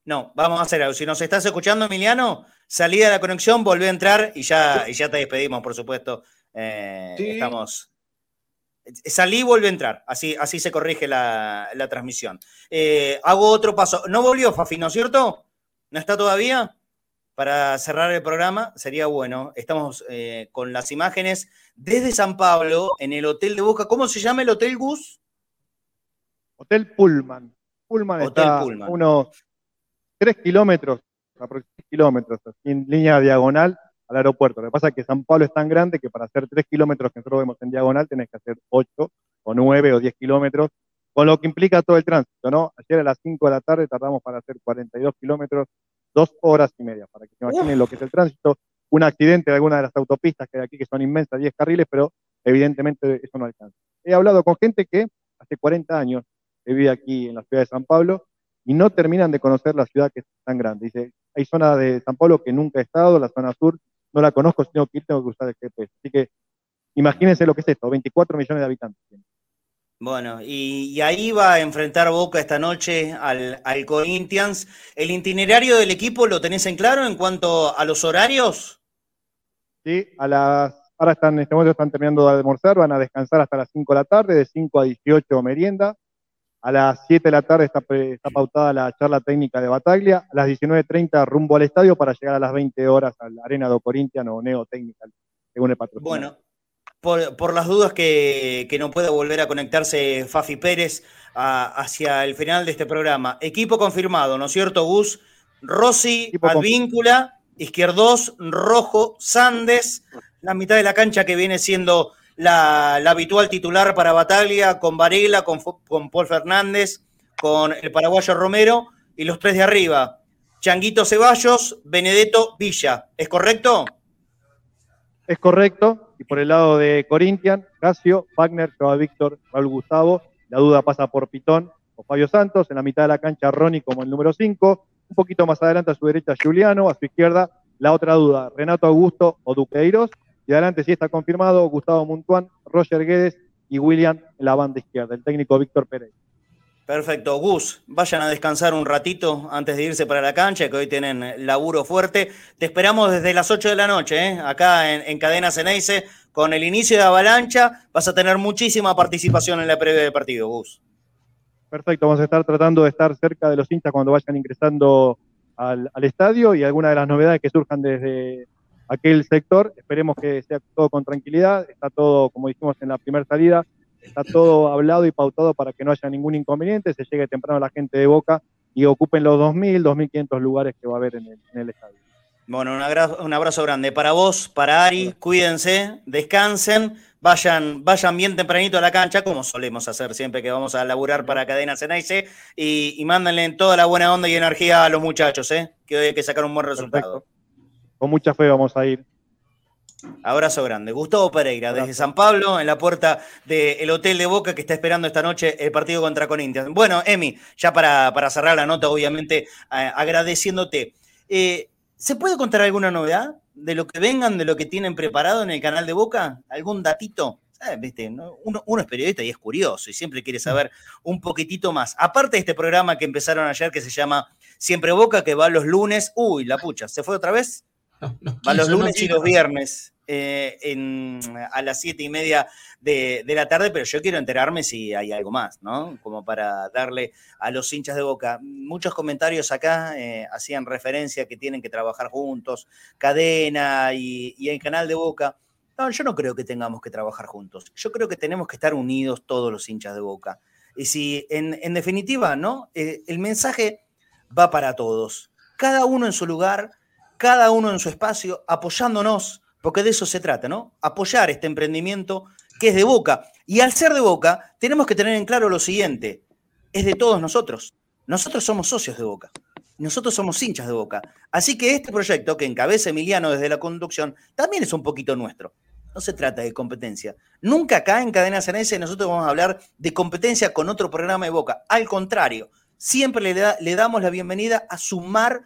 [SPEAKER 2] No, vamos a hacer algo. Si nos estás escuchando, Emiliano, salí de la conexión, volví a entrar y ya, y ya te despedimos, por supuesto, eh, estamos. Salí y vuelve a entrar. Así, así se corrige la, transmisión. Eh, hago otro paso. No volvió Fafi, ¿no es cierto? ¿No está todavía? Para cerrar el programa, sería bueno. Estamos eh, con las imágenes desde San Pablo, en el Hotel de Boca. ¿Cómo se llama el Hotel Gus?
[SPEAKER 6] Hotel Pullman. Pullman Hotel está Pullman. unos 3 kilómetros, aproximadamente kilómetros, en línea diagonal al aeropuerto. Lo que pasa es que San Pablo es tan grande que para hacer 3 kilómetros que nosotros vemos en diagonal tenés que hacer 8 o 9 o 10 kilómetros, con lo que implica todo el tránsito, ¿no? Ayer a las 5 de la tarde tardamos para hacer 42 kilómetros, dos horas y media, para que se imaginen lo que es el tránsito. Un accidente de alguna de las autopistas que hay aquí, que son inmensas, 10 carriles, pero evidentemente eso no alcanza. He hablado con gente que hace 40 años vive aquí en la ciudad de San Pablo y no terminan de conocer la ciudad que es tan grande. Dice, hay zona de San Pablo que nunca he estado, la zona sur no la conozco, si tengo que ir, tengo que usar el GPS. Así que imagínense lo que es esto, 24 millones de habitantes.
[SPEAKER 2] Bueno, y, ahí va a enfrentar Boca esta noche al, al, Corinthians. ¿El itinerario del equipo lo tenés en claro en cuanto a los horarios?
[SPEAKER 6] ¿sí? A las, ahora están, en este momento están terminando de almorzar, van a descansar hasta las 5 de la tarde, de 5 a 18 merienda. A las 7 de la tarde está, está pautada la charla técnica de Bataglia. A las 19.30 rumbo al estadio para llegar a las 20 horas a la Arena do Corinthians o Neo Technical, según el patrocinador.
[SPEAKER 2] Bueno, por, las dudas que, no pueda volver a conectarse Fafi Pérez hacia el final de este programa. Equipo confirmado, ¿no es cierto, Gus? Rossi, Advíncula, Izquierdos, Rojo, Sandes, la mitad de la cancha que viene siendo la, habitual titular para Bataglia, con Varela, con, con Paul Fernández, con el paraguayo Romero y los tres de arriba. Changuito Ceballos, Benedetto Villa. ¿Es correcto?
[SPEAKER 6] Es correcto. Y por el lado de Corinthians, Casio, Wagner, Joao Víctor, Raúl Gustavo. La duda pasa por Pitón o Fabio Santos. En la mitad de la cancha, Ronnie como el número 5. Un poquito más adelante a su derecha, Juliano. A su izquierda, la otra duda, Renato Augusto o Duqueiros. Y adelante, sí está confirmado, Gustavo Muntuán, Roger Guedes y William en la banda izquierda, el técnico Víctor Pérez.
[SPEAKER 2] Perfecto. Gus, vayan a descansar un ratito antes de irse para la cancha, que hoy tienen laburo fuerte. Te esperamos desde las 8 de la noche, ¿eh? acá en, en Cadena Ceneice, con el inicio de Avalancha. Vas a tener muchísima participación en la previa de partido, Gus.
[SPEAKER 6] Perfecto, vamos a estar tratando de estar cerca de los hinchas cuando vayan ingresando al, al estadio y algunas de las novedades que surjan desde aquel sector. Esperemos que sea todo con tranquilidad. Está todo, como dijimos en la primera salida, Está todo hablado y pautado para que no haya ningún inconveniente, se llegue temprano la gente de Boca y ocupen los 2.000, 2.500 lugares que va a haber en el, estadio.
[SPEAKER 2] Bueno, un abrazo, grande para vos, para Ari, cuídense, descansen, vayan, vayan bien tempranito a la cancha, como solemos hacer siempre que vamos a laburar para Cadena Cenaice, y, y mándenle toda la buena onda y energía a los muchachos, ¿eh? que hoy hay que sacar un buen resultado.
[SPEAKER 6] Con mucha fe vamos a ir.
[SPEAKER 2] Abrazo grande. Gustavo Pereira, desde San Pablo, en la puerta del Hotel de Boca, que está esperando esta noche el partido contra Corinthians. Bueno, Emi, ya para, para cerrar la nota, obviamente, agradeciéndote. Eh, ¿Se puede contar alguna novedad de lo que vengan, de lo que tienen preparado en el canal de Boca? ¿Algún datito? ¿Viste? Uno, uno, es periodista y es curioso y siempre quiere saber un poquitito más. Aparte de este programa que empezaron ayer que se llama Siempre Boca, que va los lunes. Uy, la pucha, ¿se fue otra vez? Va los lunes y los viernes eh, a las siete y media de, la tarde, pero yo quiero enterarme si hay algo más, ¿no? Como para darle a los hinchas de boca. Muchos comentarios acá eh, hacían referencia que tienen que trabajar juntos, cadena y, el canal de boca. No, yo no creo que tengamos que trabajar juntos. Yo creo que tenemos que estar unidos todos los hinchas de boca. Y si, en, definitiva, ¿no? Eh, el mensaje va para todos. Cada uno en su lugar, cada uno en su espacio, apoyándonos, porque de eso se trata, ¿no? Apoyar este emprendimiento que es de Boca. Y al ser de Boca, tenemos que tener en claro lo siguiente, es de todos nosotros. Nosotros somos socios de Boca. Nosotros somos hinchas de Boca. Así que este proyecto que encabeza Emiliano desde la conducción también es un poquito nuestro. No se trata de competencia. Nunca acá en Cadena Cenese nosotros vamos a hablar de competencia con otro programa de Boca. Al contrario, siempre le, le damos la bienvenida a sumar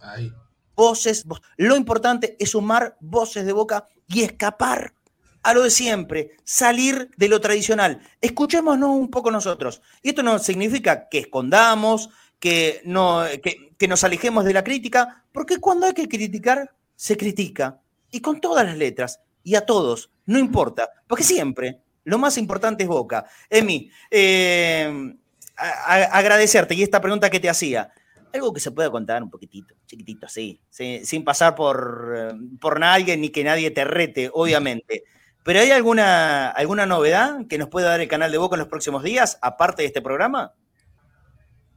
[SPEAKER 2] Ahí voces. Lo importante es sumar voces de boca y escapar a lo de siempre, salir de lo tradicional. Escuchémonos un poco nosotros. Y esto no significa que escondamos, que, no, que, nos alejemos de la crítica, porque cuando hay que criticar, se critica. Y con todas las letras, y a todos, no importa, porque siempre lo más importante es Boca. Emi, eh, agradecerte y esta pregunta que te hacía algo que se pueda contar un poquitito, chiquitito, así, sin pasar por, eh, por nadie ni que nadie te rete, obviamente. Pero ¿hay alguna, alguna novedad que nos pueda dar el canal de Boca en los próximos días, aparte de este programa?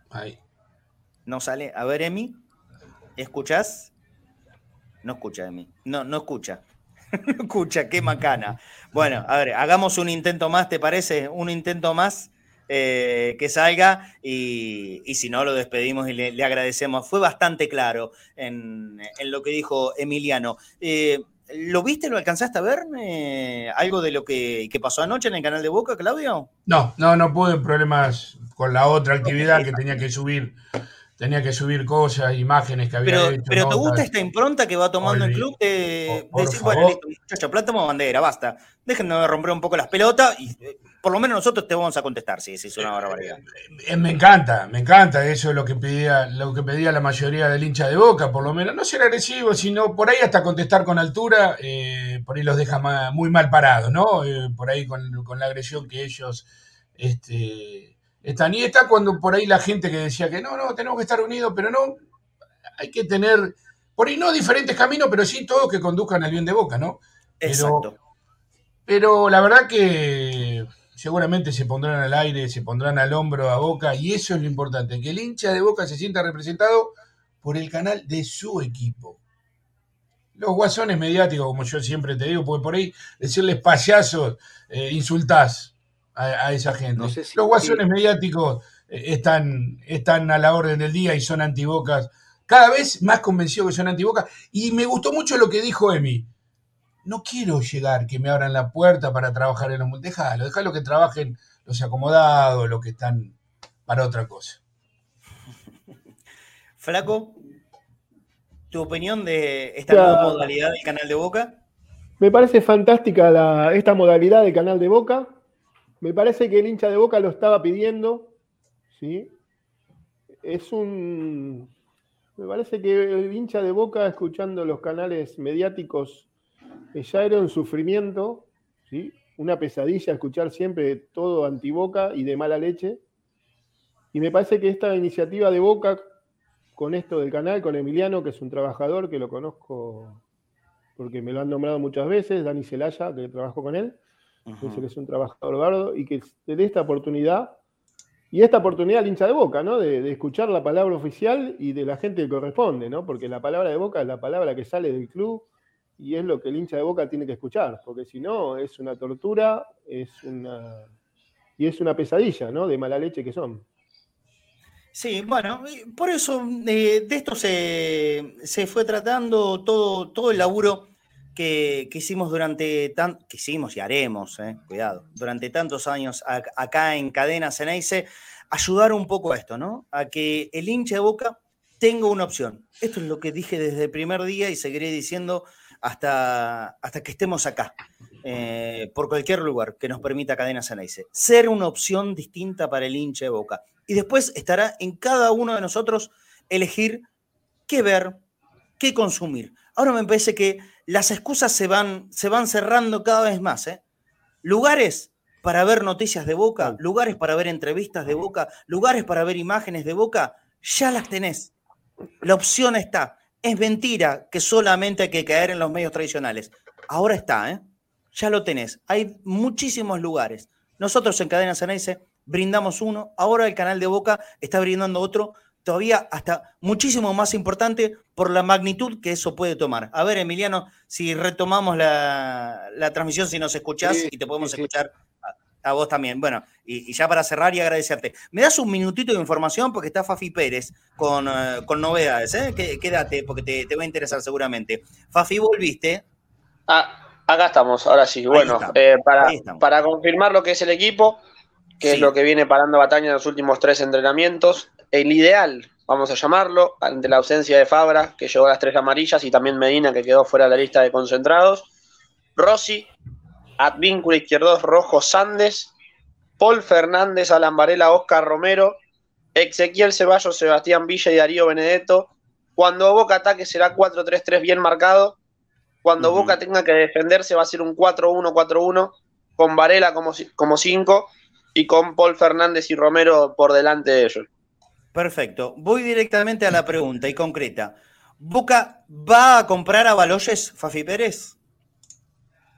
[SPEAKER 3] Ahí.
[SPEAKER 2] No sale. A ver, Emi, ¿escuchas? No escucha, Emi. No, no escucha. no escucha, qué macana. Bueno, a ver, hagamos un intento más, ¿te parece? Un intento más. Eh, que salga y, si no lo despedimos y le, agradecemos. Fue bastante claro en, lo que dijo Emiliano. Eh, ¿Lo viste, lo alcanzaste a ver? Eh, ¿Algo de lo que, pasó anoche en el canal de Boca, Claudio?
[SPEAKER 3] No, no, no pude, problemas con la otra actividad que tenía que subir tenía que subir cosas, imágenes que había
[SPEAKER 2] pero,
[SPEAKER 3] hecho.
[SPEAKER 2] Pero ¿te gusta esta impronta que va tomando el club? De, decir, bueno, listo, muchacho, plátamo bandera, basta. Déjenme romper un poco las pelotas y por lo menos nosotros te vamos a contestar si es una barbaridad.
[SPEAKER 3] Eh, eh, me encanta, me encanta. Eso es lo que pedía, lo que pedía la mayoría del hincha de boca, por lo menos. No ser agresivo, sino por ahí hasta contestar con altura, por ahí los deja muy mal parados, ¿no? por ahí con, con, la agresión que ellos este, esta nieta cuando por ahí la gente que decía que no, no, tenemos que estar unidos, pero no, hay que tener, por ahí no diferentes caminos, pero sí todos que conduzcan al bien de Boca, ¿no?
[SPEAKER 2] Exacto.
[SPEAKER 3] Pero, la verdad que seguramente se pondrán al aire, se pondrán al hombro a Boca, y eso es lo importante, que el hincha de Boca se sienta representado por el canal de su equipo. Los guasones mediáticos, como yo siempre te digo, porque por ahí decirles payasos, eh, insultás a, esa gente. Los guasones mediáticos eh, están, están a la orden del día y son antibocas. Cada vez más convencido que son antibocas. Y me gustó mucho lo que dijo Emi. No quiero llegar, que me abran la puerta para trabajar en los... Déjalo, déjalo que trabajen los acomodados, los que están para otra cosa.
[SPEAKER 2] Flaco, ¿tu opinión de esta nueva modalidad del canal de Boca?
[SPEAKER 4] Me parece fantástica esta modalidad del canal de Boca. Me parece que el hincha de Boca lo estaba pidiendo, ¿sí? Es un... Me parece que el hincha de Boca, escuchando los canales mediáticos, ya era un sufrimiento, ¿sí? Una pesadilla escuchar siempre todo antiboca y de mala leche. Y me parece que esta iniciativa de Boca, con esto del canal, con Emiliano, que es un trabajador que lo conozco porque me lo han nombrado muchas veces, Dani Celaya, que trabajo con él, Dice que es un trabajador bardo y que te dé esta oportunidad. Y esta oportunidad al hincha de boca, ¿no? De, escuchar la palabra oficial y de la gente que corresponde, ¿no? Porque la palabra de boca es la palabra que sale del club y es lo que el hincha de boca tiene que escuchar, porque si no es una tortura, es una y es una pesadilla, ¿no? De mala leche que son.
[SPEAKER 2] Sí, bueno, por eso eh, de esto se, se, fue tratando todo, todo el laburo que, hicimos durante tan, que hicimos y haremos, eh, cuidado, durante tantos años acá en Cadena Ceneice, ayudar un poco a esto, ¿no? A que el hincha de Boca tenga una opción. Esto es lo que dije desde el primer día y seguiré diciendo hasta, hasta que estemos acá, eh, por cualquier lugar que nos permita Cadena Ceneice. Ser una opción distinta para el hincha de Boca. Y después estará en cada uno de nosotros elegir qué ver, qué consumir. Ahora me parece que las excusas se van, se van cerrando cada vez más. ¿eh? Lugares para ver noticias de Boca, lugares para ver entrevistas de Boca, lugares para ver imágenes de Boca, ya las tenés. La opción está. Es mentira que solamente hay que caer en los medios tradicionales. Ahora está, ¿eh? Ya lo tenés. Hay muchísimos lugares. Nosotros en Cadena Ceneice brindamos uno, ahora el canal de Boca está brindando otro todavía hasta muchísimo más importante por la magnitud que eso puede tomar. A ver, Emiliano, si retomamos la, transmisión, si nos escuchás y te podemos escuchar a, vos también. Bueno, y, ya para cerrar y agradecerte. ¿Me das un minutito de información? Porque está Fafi Pérez con, eh, novedades, ¿eh? Quédate, porque te, va a interesar seguramente. Fafi, ¿volviste?
[SPEAKER 5] Ah, acá estamos, ahora sí. bueno, eh, para, para confirmar lo que es el equipo, que es lo que viene parando batalla en los últimos tres entrenamientos, el ideal, vamos a llamarlo, ante la ausencia de Fabra, que llegó a las tres amarillas, y también Medina, que quedó fuera de la lista de concentrados. Rossi, Advíncula Izquierdos, Rojo Sandes, Paul Fernández, Alan Varela, Oscar Romero, Ezequiel Ceballos, Sebastián Villa y Darío Benedetto. Cuando Boca ataque será 4-3-3 bien marcado. Cuando Boca tenga que defenderse va a ser un 4-1-4-1 con Varela como 5 y con Paul Fernández y Romero por delante de ellos.
[SPEAKER 2] Perfecto. Voy directamente a la pregunta y concreta. ¿Boca va a comprar a Baloyes, Fafi Pérez?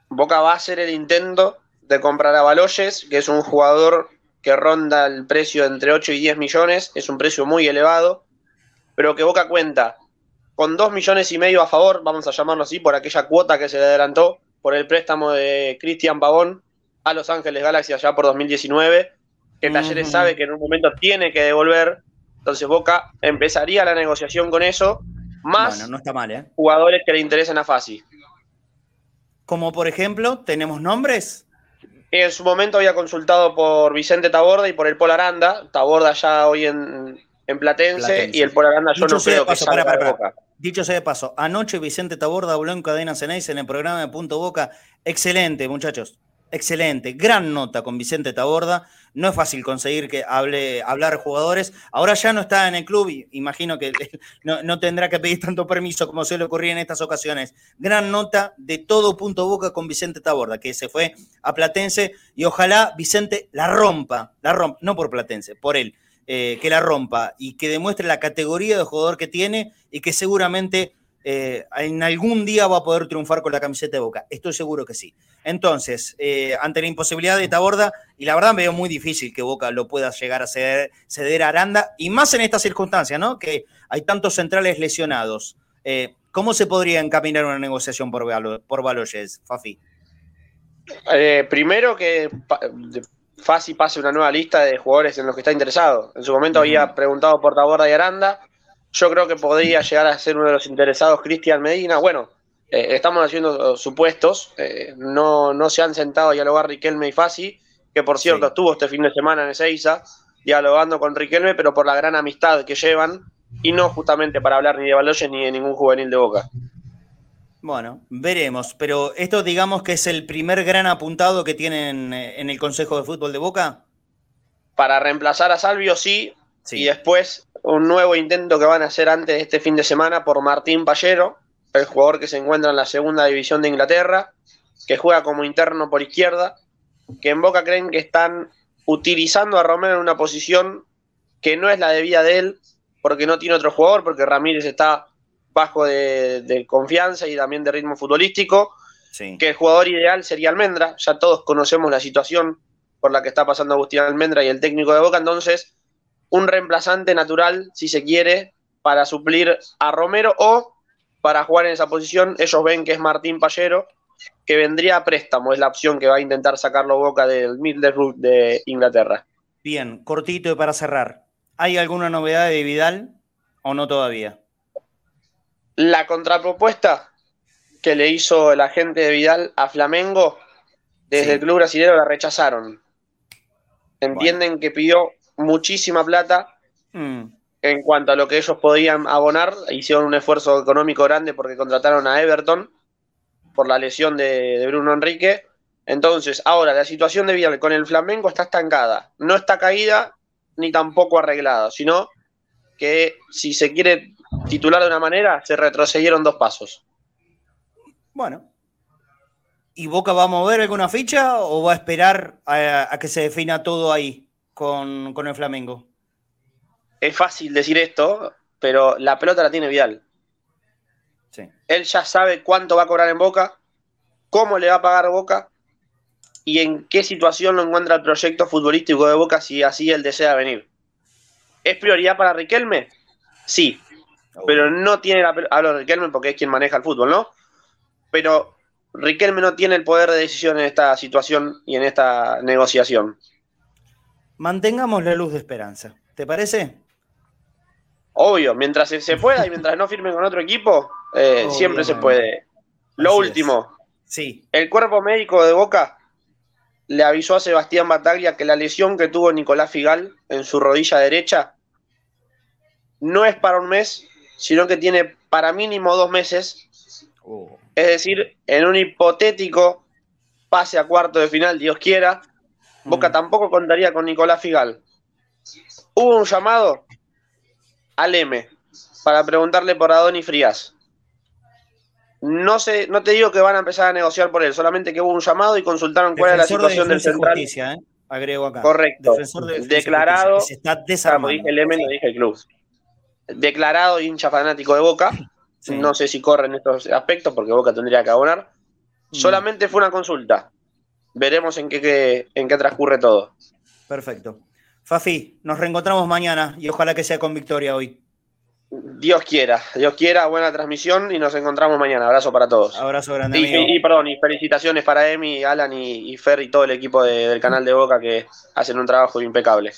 [SPEAKER 5] Boca va a hacer el intento de comprar a Baloyes, que es un jugador que ronda el precio entre 8 y 10 millones, es un precio muy elevado, pero que Boca cuenta con 2 millones y medio a favor, vamos a llamarlo así, por aquella cuota que se le adelantó por el préstamo de Cristian Pavón a Los Ángeles Galaxy allá por 2019, que Talleres sabe que en un momento tiene que devolver entonces Boca empezaría la negociación con eso, más
[SPEAKER 2] no está mal, ¿eh?
[SPEAKER 5] jugadores que le interesen a Fasi.
[SPEAKER 2] Como por ejemplo, ¿tenemos nombres?
[SPEAKER 5] En su momento había consultado por Vicente Taborda y por el Pol Aranda. Taborda ya hoy en, en Platense, y el por Aranda yo no creo que salga para, Boca.
[SPEAKER 2] Dicho sea de paso, anoche Vicente Taborda habló en Cadena Ceneice en el programa de Punto Boca. Excelente, muchachos. Excelente. Gran nota con Vicente Taborda. No es fácil conseguir que hable, hablar jugadores. Ahora ya no está en el club y imagino que no, tendrá que pedir tanto permiso como suele ocurrir en estas ocasiones. Gran nota de todo Punto Boca con Vicente Taborda, que se fue a Platense y ojalá Vicente la rompa, la rompa, no por Platense, por él eh, que la rompa y que demuestre la categoría de jugador que tiene y que seguramente eh, en algún día va a poder triunfar con la camiseta de Boca. Estoy seguro que sí. Entonces, eh, ante la imposibilidad de Taborda, y la verdad me veo muy difícil que Boca lo pueda llegar a ceder, ceder a Aranda, y más en estas circunstancias, ¿no? Que hay tantos centrales lesionados. ¿Cómo se podría encaminar una negociación por, por Baloyes, Fafi?
[SPEAKER 5] primero que Fácil pase una nueva lista de jugadores en los que está interesado. En su momento había preguntado por Taborda y Aranda. Yo creo que podría llegar a ser uno de los interesados Cristian Medina. Bueno, eh, estamos haciendo supuestos. Eh, no, no se han sentado a dialogar Riquelme y Fasi, que por cierto estuvo este fin de semana en Ezeiza dialogando con Riquelme, pero por la gran amistad que llevan y no justamente para hablar ni de Baloyes ni de ningún juvenil de Boca.
[SPEAKER 2] Bueno, veremos, pero esto digamos que es el primer gran apuntado que tienen eh, en el Consejo de Fútbol de Boca.
[SPEAKER 5] Para reemplazar a Salvio, sí, y después un nuevo intento que van a hacer antes de este fin de semana por Martín Pallero, el jugador que se encuentra en la segunda división de Inglaterra, que juega como interno por izquierda, que en Boca creen que están utilizando a Romero en una posición que no es la debida de él, porque no tiene otro jugador, porque Ramírez está bajo de, confianza y también de ritmo futbolístico, que el jugador ideal sería Almendra, ya todos conocemos la situación por la que está pasando Agustín Almendra y el técnico de Boca, entonces un reemplazante natural, si se quiere, para suplir a Romero o para jugar en esa posición, ellos ven que es Martín Pallero, que vendría a préstamo, es la opción que va a intentar sacarlo Boca del Middlesbrough de Inglaterra.
[SPEAKER 2] Bien, cortito y para cerrar, ¿hay alguna novedad de Vidal o no todavía?
[SPEAKER 5] La contrapropuesta que le hizo el agente de Vidal a Flamengo, desde el club brasileño la rechazaron. Entienden que pidió muchísima plata mm. en cuanto a lo que ellos podían abonar. Hicieron un esfuerzo económico grande porque contrataron a Everton por la lesión de, de Bruno Enrique. Entonces, ahora la situación de Vidal con el Flamengo está estancada. No está caída ni tampoco arreglada, sino que si se quiere titular de una manera, se retrocedieron dos pasos.
[SPEAKER 2] Bueno. ¿Y Boca va a mover alguna ficha o va a esperar a, que se defina todo ahí con, el Flamengo?
[SPEAKER 5] Es fácil decir esto, pero la pelota la tiene Vidal. Sí. Él ya sabe cuánto va a cobrar en Boca, cómo le va a pagar Boca y en qué situación lo encuentra el proyecto futbolístico de Boca si así él desea venir. ¿Es prioridad para Riquelme? Sí, pero no tiene la hablo de Riquelme porque es quien maneja el fútbol, ¿no? Pero Riquelme no tiene el poder de decisión en esta situación y en esta negociación.
[SPEAKER 2] Mantengamos la luz de esperanza, ¿te parece?
[SPEAKER 5] Obvio, mientras se pueda y mientras no firmen con otro equipo, eh, siempre se puede. Lo último,
[SPEAKER 2] sí.
[SPEAKER 5] el cuerpo médico de Boca le avisó a Sebastián Bataglia que la lesión que tuvo Nicolás Figal en su rodilla derecha no es para un mes, sino que tiene para mínimo dos meses. Oh. Es decir, en un hipotético pase a cuarto de final, Dios quiera, Boca mm. tampoco contaría con Nicolás Figal. Hubo un llamado al M para preguntarle por Adoni Frías. No sé, no te digo que van a empezar a negociar por él, solamente que hubo un llamado y consultaron cuál era la situación del central.
[SPEAKER 2] Justicia, ¿eh? Agrego acá.
[SPEAKER 5] Correcto. declarado. Se está desarmando. dije el M, lo dije el club declarado hincha fanático de Boca. No sé si corren estos aspectos porque Boca tendría que abonar. Mm. Solamente fue una consulta. Veremos en qué, en qué transcurre todo.
[SPEAKER 2] Perfecto. Fafi, nos reencontramos mañana y ojalá que sea con victoria hoy.
[SPEAKER 5] Dios quiera, Dios quiera, buena transmisión y nos encontramos mañana. Abrazo para todos.
[SPEAKER 2] Abrazo grande.
[SPEAKER 5] Y, perdón, y felicitaciones para Emi, Alan y, Fer y todo el equipo del canal de Boca que hacen un trabajo impecable.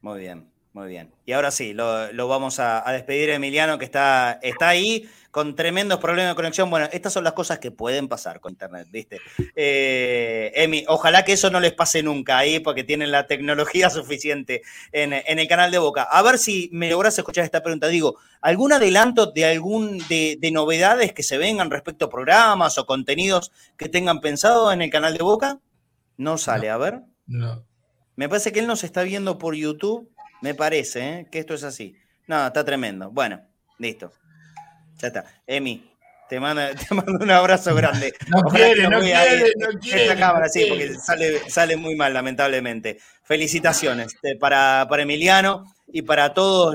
[SPEAKER 2] Muy bien. Muy bien. Y ahora sí, lo, vamos a, despedir Emiliano, que está, está ahí con tremendos problemas de conexión. Bueno, estas son las cosas que pueden pasar con Internet, ¿viste? Eh, Emi, ojalá que eso no les pase nunca ahí, porque tienen la tecnología suficiente en, el canal de Boca. A ver si me logras escuchar esta pregunta. Digo, ¿algún adelanto de algún de, novedades que se vengan respecto a programas o contenidos que tengan pensado en el canal de Boca? No sale, a ver.
[SPEAKER 3] No.
[SPEAKER 2] Me parece que él nos está viendo por YouTube me parece ¿eh? que esto es así. No, está tremendo. Bueno, listo. Ya está. Emi, te mando, te mando un abrazo grande.
[SPEAKER 3] No quiere, no quiere, no quiere.
[SPEAKER 2] Esta cámara, sí, porque sale, sale muy mal, lamentablemente. Felicitaciones eh, para, para Emiliano y para todos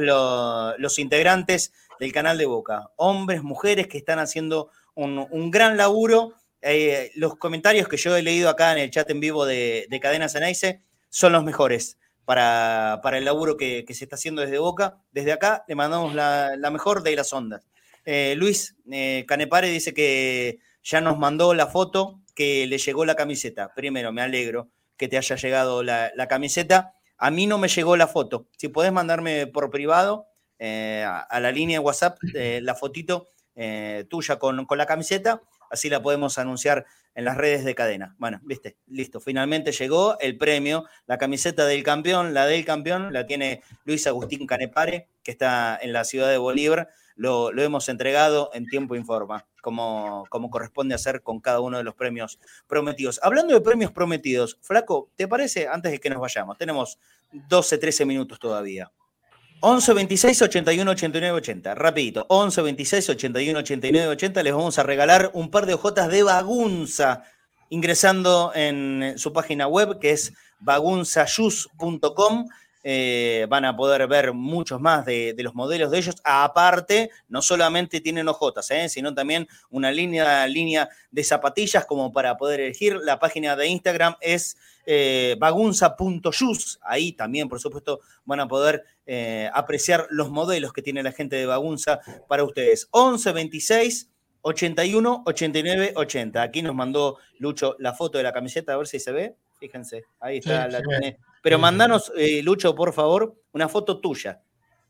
[SPEAKER 2] los, integrantes del canal de Boca. Hombres, mujeres que están haciendo un, gran laburo. Eh, los comentarios que yo he leído acá en el chat en vivo de, de Cadena Ceneice son los mejores para, el laburo que, se está haciendo desde Boca. Desde acá le mandamos la, mejor de las ondas. Eh, Luis eh, Canepare dice que ya nos mandó la foto que le llegó la camiseta. Primero, me alegro que te haya llegado la, camiseta. A mí no me llegó la foto. Si podés mandarme por privado eh, a, la línea de WhatsApp la fotito tuya con, con la camiseta, así la podemos anunciar en las redes de cadena. Bueno, viste, listo. Finalmente llegó el premio, la camiseta del campeón, la del campeón, la tiene Luis Agustín Canepare, que está en la ciudad de Bolívar. Lo, hemos entregado en tiempo y forma, como, como corresponde hacer con cada uno de los premios prometidos. Hablando de premios prometidos, Flaco, ¿te parece, antes de que nos vayamos, tenemos 12, 13 minutos todavía? 11 26 81 89 80. Rapidito. 11 26 81 89 80. Les vamos a regalar un par de hojotas de bagunza ingresando en su página web que es bagunzayus.com. Eh, van a poder ver muchos más de, los modelos de ellos. Aparte, no solamente tienen hojotas, eh, sino también una línea, línea de zapatillas como para poder elegir. La página de Instagram es eh. Ahí también, por supuesto, van a poder eh, apreciar los modelos que tiene la gente de Bagunza para ustedes. 11 26 81 89 80. Aquí nos mandó Lucho la foto de la camiseta, a ver si se ve. Fíjense, ahí está. la Pero mandanos, eh, Lucho, por favor, una foto tuya.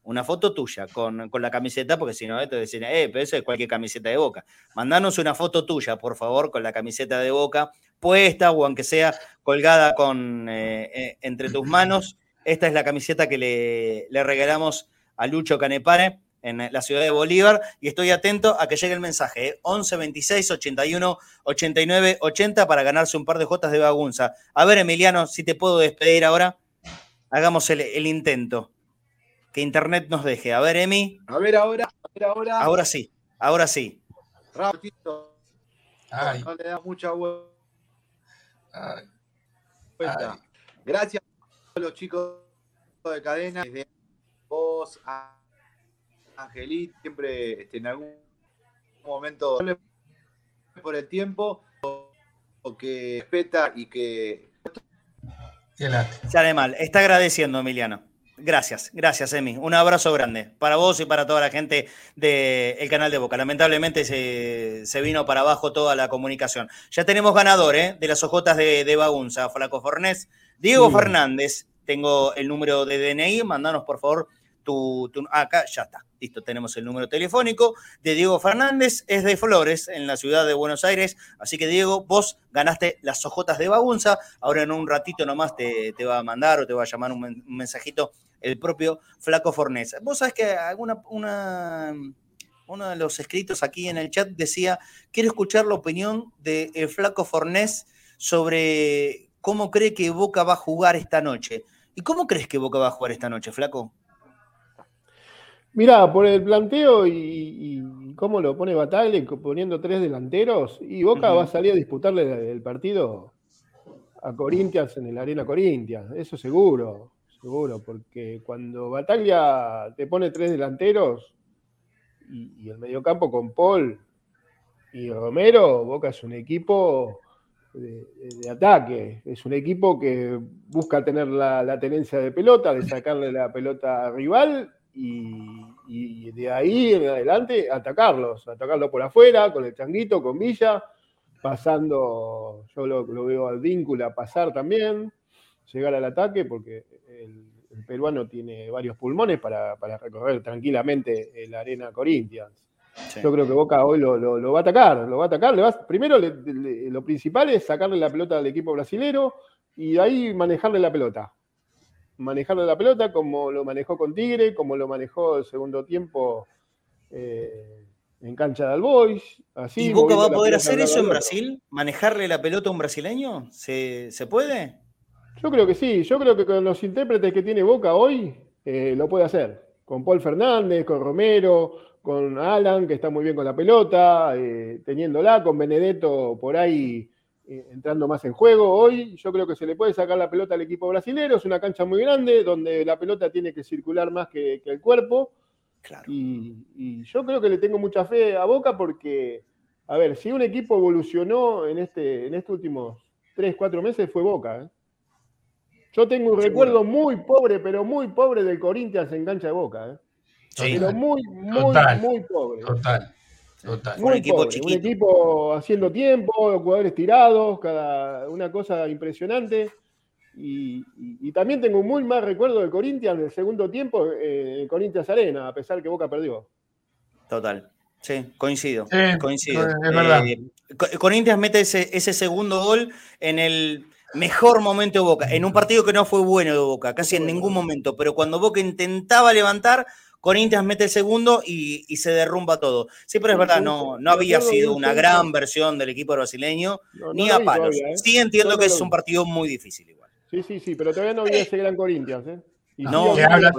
[SPEAKER 2] Una foto tuya con, la camiseta, porque si no, esto decir, eh, pero eso es cualquier camiseta de boca. Mandanos una foto tuya, por favor, con la camiseta de boca puesta o aunque sea colgada con, eh, eh, entre tus manos. Esta es la camiseta que le, le regalamos a Lucho Canepare en la ciudad de Bolívar y estoy atento a que llegue el mensaje 11 26 81 89 80 para ganarse un par de jotas de bagunza. A ver, Emiliano, si te puedo despedir ahora, hagamos el, intento. Que internet nos deje. A ver, Emi.
[SPEAKER 7] A ver ahora, a ver ahora.
[SPEAKER 2] Ahora sí, ahora sí.
[SPEAKER 7] Rapidito. No le da mucha vuelta. Gracias a los chicos de cadena, desde vos, a Angelito, siempre este, en algún momento por el tiempo, que respeta y que.
[SPEAKER 2] Sale mal, está agradeciendo, Emiliano. Gracias, gracias, Emi. Un abrazo grande para vos y para toda la gente del canal de Boca. Lamentablemente se, vino para abajo toda la comunicación. Ya tenemos ganador ¿eh? de las ojotas de, de Bagunza, Flaco Fornés. Diego Fernández, tengo el número de DNI, mandanos por favor tu, acá ya está, listo, tenemos el número telefónico de Diego Fernández, es de Flores, en la ciudad de Buenos Aires, así que Diego, vos ganaste las ojotas de Bagunza, ahora en un ratito nomás te, te va a mandar o te va a llamar un, mensajito el propio Flaco Fornés. Vos sabés que alguna, una, uno de los escritos aquí en el chat decía, quiero escuchar la opinión del el Flaco Fornés sobre cómo cree que Boca va a jugar esta noche. ¿Y cómo crees que Boca va a jugar esta noche, Flaco?
[SPEAKER 4] Mirá, por el planteo y, cómo lo pone Bataglia, poniendo tres delanteros, y Boca va a salir a disputarle el partido a Corinthians en el Arena Corinthians, eso seguro, seguro, porque cuando Bataglia te pone tres delanteros y, el mediocampo con Paul y Romero, Boca es un equipo de, ataque, es un equipo que busca tener la, la tenencia de pelota, de sacarle la pelota al rival y, de ahí en adelante atacarlos, atacarlos por afuera, con el changuito, con Villa, pasando, yo lo, veo al vínculo a pasar también, llegar al ataque, porque el, el peruano tiene varios pulmones para, recorrer tranquilamente la arena Corinthians. Yo creo que Boca hoy lo, va a atacar, lo va a atacar. primero, lo principal es sacarle la pelota al equipo brasilero y de ahí manejarle la pelota. Manejarle la pelota como lo manejó con Tigre, como lo manejó el segundo tiempo eh, en cancha de Albois.
[SPEAKER 2] Así, ¿Y Boca va a poder hacer eso en Brasil? ¿Manejarle la pelota a un brasileño? ¿Se, puede?
[SPEAKER 4] Yo creo que sí. Yo creo que con los intérpretes que tiene Boca hoy eh, lo puede hacer. Con Paul Fernández, con Romero, con Alan, que está muy bien con la pelota, eh, teniéndola, con Benedetto por ahí eh, entrando más en juego. Hoy yo creo que se le puede sacar la pelota al equipo brasilero, es una cancha muy grande donde la pelota tiene que circular más que, el cuerpo. Y, yo creo que le tengo mucha fe a Boca porque, a ver, si un equipo evolucionó en, este, en estos últimos 3, 4 meses fue Boca. ¿eh? Yo tengo un recuerdo muy pobre, pero muy pobre del Corinthians en cancha de Boca. ¿eh? pero muy, muy, muy pobre.
[SPEAKER 3] Total. Total.
[SPEAKER 4] un equipo chiquito. Un equipo haciendo tiempo, jugadores tirados, cada, una cosa impresionante. Y, también tengo un muy mal recuerdo del Corinthians del segundo tiempo eh, en Corinthians Arena, a pesar que Boca perdió.
[SPEAKER 2] Total. Sí, coincido. coincido.
[SPEAKER 3] Es verdad. Eh,
[SPEAKER 2] Corinthians mete ese, ese segundo gol en el mejor momento de Boca, en un partido que no fue bueno de Boca, casi en ningún momento, pero cuando Boca intentaba levantar, Corinthians mete el segundo y, se derrumba todo. Sí, pero es verdad, no, no había sido una gran versión del equipo brasileño, ni a palos. ¿eh? Sí entiendo que es un partido muy difícil igual.
[SPEAKER 4] Sí, sí, sí, pero todavía no había ese gran Corinthians. ¿eh?
[SPEAKER 3] no, que hablan,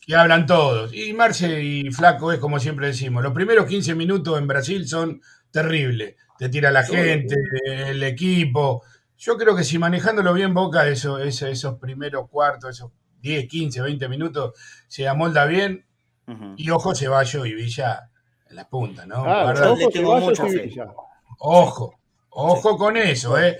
[SPEAKER 3] que, hablan, todos. Y Marce y Flaco es como siempre decimos, los primeros 15 minutos en Brasil son terribles. Te tira la gente, el equipo. Yo creo que si manejándolo bien Boca, eso, esos primeros cuartos, esos 10, 15, 20 minutos, se amolda bien. Y ojo, Ceballos y Villa en la punta, ¿no?
[SPEAKER 4] Ah,
[SPEAKER 3] ojo, ojo, con eso, ¿eh?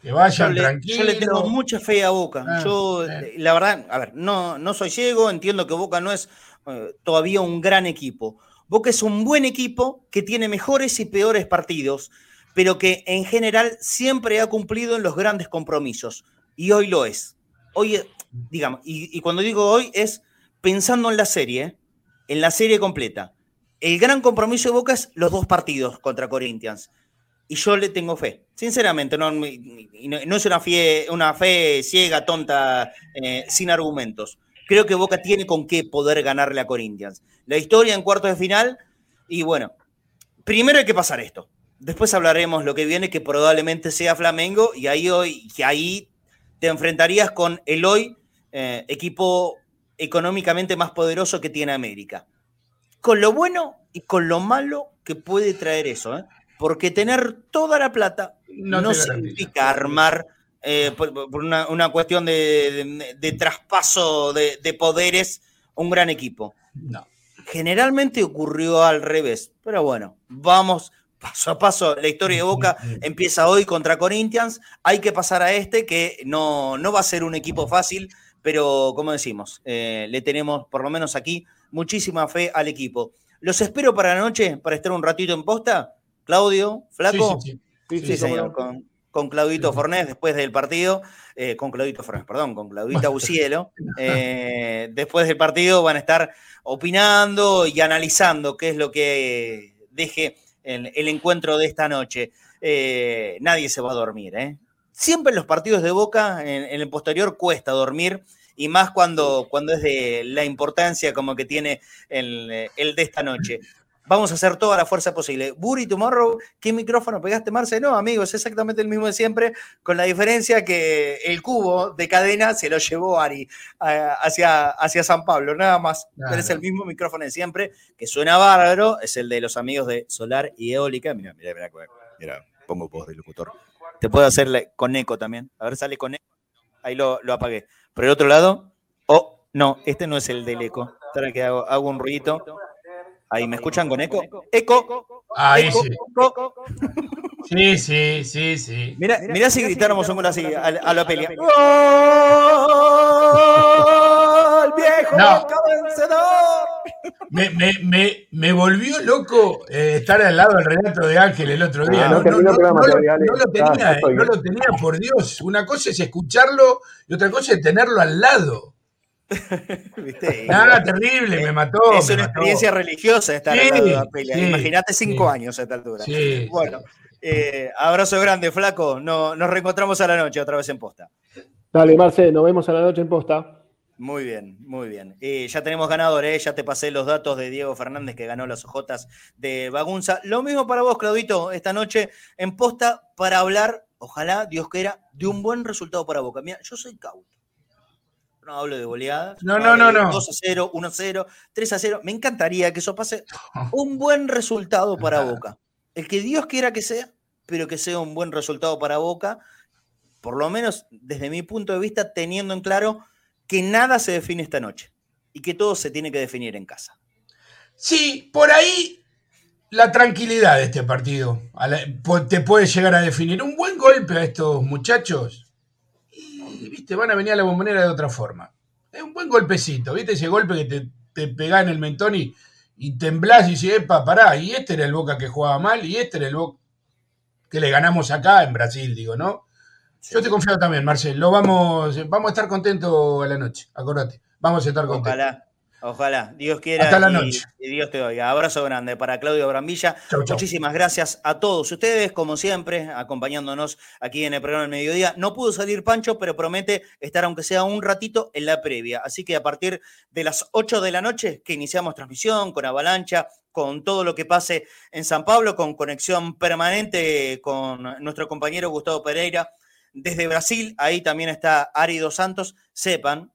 [SPEAKER 3] Que vayan tranquilos.
[SPEAKER 2] Yo le tengo mucha fe a Boca. Ah, yo, la verdad, a ver, no, no soy ciego, entiendo que Boca no es eh, todavía un gran equipo. Boca es un buen equipo que tiene mejores y peores partidos, pero que en general siempre ha cumplido en los grandes compromisos. Y hoy lo es. Hoy digamos, y, cuando digo hoy es pensando en la serie, en la serie completa. El gran compromiso de Boca es los dos partidos contra Corinthians. Y yo le tengo fe, sinceramente, no, no es una fe, una fe ciega, tonta, eh, sin argumentos. Creo que Boca tiene con qué poder ganarle a Corinthians. La historia en cuartos de final, y bueno, primero hay que pasar esto. Después hablaremos lo que viene, que probablemente sea Flamengo, y ahí hoy, que ahí te enfrentarías con el hoy eh, equipo económicamente más poderoso que tiene América. Con lo bueno y con lo malo que puede traer eso, ¿eh? porque tener toda la plata no, significa armar eh, por, una, cuestión de, traspaso de, de, poderes un gran equipo.
[SPEAKER 3] No.
[SPEAKER 2] Generalmente ocurrió al revés, pero bueno, vamos paso a paso. La historia de Boca empieza hoy contra Corinthians. Hay que pasar a este, que no, no va a ser un equipo fácil pero como decimos, eh, le tenemos, por lo menos aquí, muchísima fe al equipo. Los espero para la noche, para estar un ratito en posta. Claudio, Flaco.
[SPEAKER 3] Sí,
[SPEAKER 2] sí, señor. Con, con, Claudito Fornés después del partido, eh, con Claudito Fornés, perdón, con Claudita Bucielo. Eh, después del partido van a estar opinando y analizando qué es lo que deje el, el encuentro de esta noche. nadie se va a dormir, ¿eh? Siempre en los partidos de Boca, en, el posterior, cuesta dormir, y más cuando, cuando es de la importancia como que tiene el, de esta noche. Vamos a hacer toda la fuerza posible. Buri Tomorrow, ¿qué micrófono pegaste, Marce? No, amigo, es exactamente el mismo de siempre, con la diferencia que el cubo de cadena se lo llevó Ari hacia, hacia San Pablo, nada más. Pero es el mismo micrófono de siempre, que suena bárbaro, es el de los amigos de Solar y Eólica. Mira, mira, mira, mira pongo voz de locutor. Te puedo hacer con eco también. A ver, sale con eco. Ahí lo, apagué. Por el otro lado, oh, no, este no es el del eco. Espera que hago, un ruidito. Ahí, ¿me escuchan con eco? ¡Eco!
[SPEAKER 3] Ahí sí. Sí, sí, sí, sí.
[SPEAKER 2] Mira, mira si gritáramos un gol así a, la pelea. ¡Gol! ¡Viejo
[SPEAKER 3] no.
[SPEAKER 2] vencedor!
[SPEAKER 3] Me, me, me, me, volvió loco eh, estar al lado del relato de Ángel el otro día. no, no, no, lo tenía, no lo tenía, por Dios. Una cosa es escucharlo y otra cosa es tenerlo al lado. ¿Viste? Nada, terrible, me mató.
[SPEAKER 2] Es una experiencia religiosa estar al lado de la pelea. Imagínate cinco años a esta altura. Bueno, eh, abrazo grande, flaco. No, nos reencontramos a la noche otra vez en posta.
[SPEAKER 4] Dale, Marce, nos vemos a la noche en posta.
[SPEAKER 2] Muy bien, muy bien. Y ya tenemos ganadores, ¿eh? ya te pasé los datos de Diego Fernández que ganó las ojotas de Bagunza. Lo mismo para vos, Claudito, esta noche en posta para hablar, ojalá Dios quiera, de un buen resultado para Boca. Mira, yo soy cauto. No hablo de goleadas.
[SPEAKER 3] No, no, no, no.
[SPEAKER 2] 2 a 0, 1 a 0, 3 a 0. Me encantaría que eso pase un buen resultado para Boca. El que Dios quiera que sea, pero que sea un buen resultado para Boca. Por lo menos desde mi punto de vista, teniendo en claro que nada se define esta noche y que todo se tiene que definir en casa.
[SPEAKER 3] Sí, por ahí la tranquilidad de este partido te puede llegar a definir un buen golpe a estos muchachos y viste van a venir a la bombonera de otra forma. Es un buen golpecito, viste ese golpe que te, te pega en el mentón y, y temblás y dices, epa, pará, y este era el Boca que jugaba mal y este era el Boca que le ganamos acá en Brasil, digo, ¿no? Yo te confío también, Marcel. Lo vamos, vamos a estar contentos a la noche, acordate. Vamos a estar contentos.
[SPEAKER 2] Ojalá, ojalá. Dios quiera.
[SPEAKER 3] Hasta la noche.
[SPEAKER 2] Y, Dios te oiga. Abrazo grande para Claudio Brambilla. Muchísimas gracias a todos ustedes, como siempre, acompañándonos aquí en el programa del mediodía. No pudo salir Pancho, pero promete estar, aunque sea un ratito, en la previa. Así que a partir de las 8 de la noche, que iniciamos transmisión con Avalancha, con todo lo que pase en San Pablo, con conexión permanente con nuestro compañero Gustavo Pereira desde Brasil, ahí también está Ari Dos Santos. Sepan,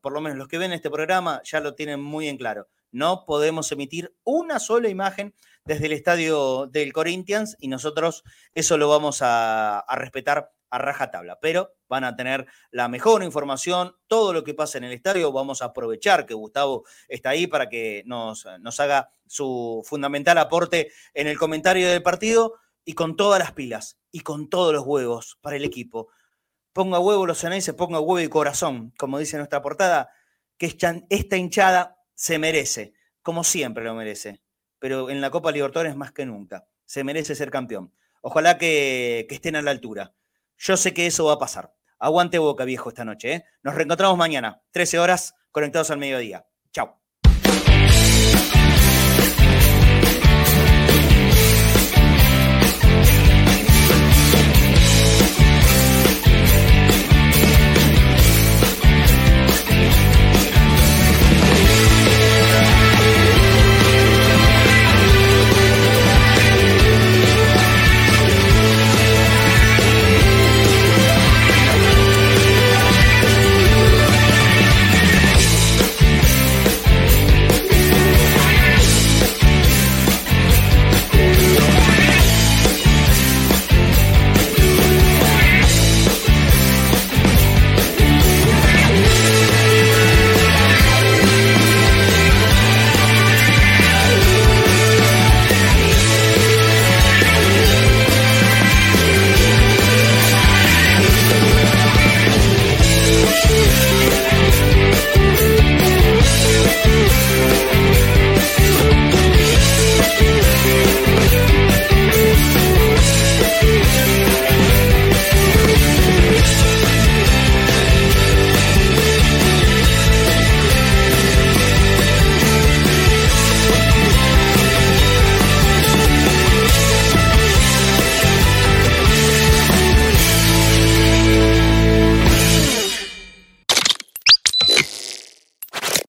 [SPEAKER 2] por lo menos los que ven este programa ya lo tienen muy en claro. No podemos emitir una sola imagen desde el estadio del Corinthians y nosotros eso lo vamos a, respetar a rajatabla. Pero van a tener la mejor información, todo lo que pasa en el estadio. Vamos a aprovechar que Gustavo está ahí para que nos, haga su fundamental aporte en el comentario del partido y con todas las pilas y con todos los huevos para el equipo. Ponga huevo los se ponga huevo y corazón, como dice nuestra portada, que esta hinchada se merece, como siempre lo merece, pero en la Copa Libertadores más que nunca, se merece ser campeón. Ojalá que, estén a la altura. Yo sé que eso va a pasar. Aguante boca, viejo, esta noche. ¿eh? Nos reencontramos mañana, 13 horas, conectados al mediodía.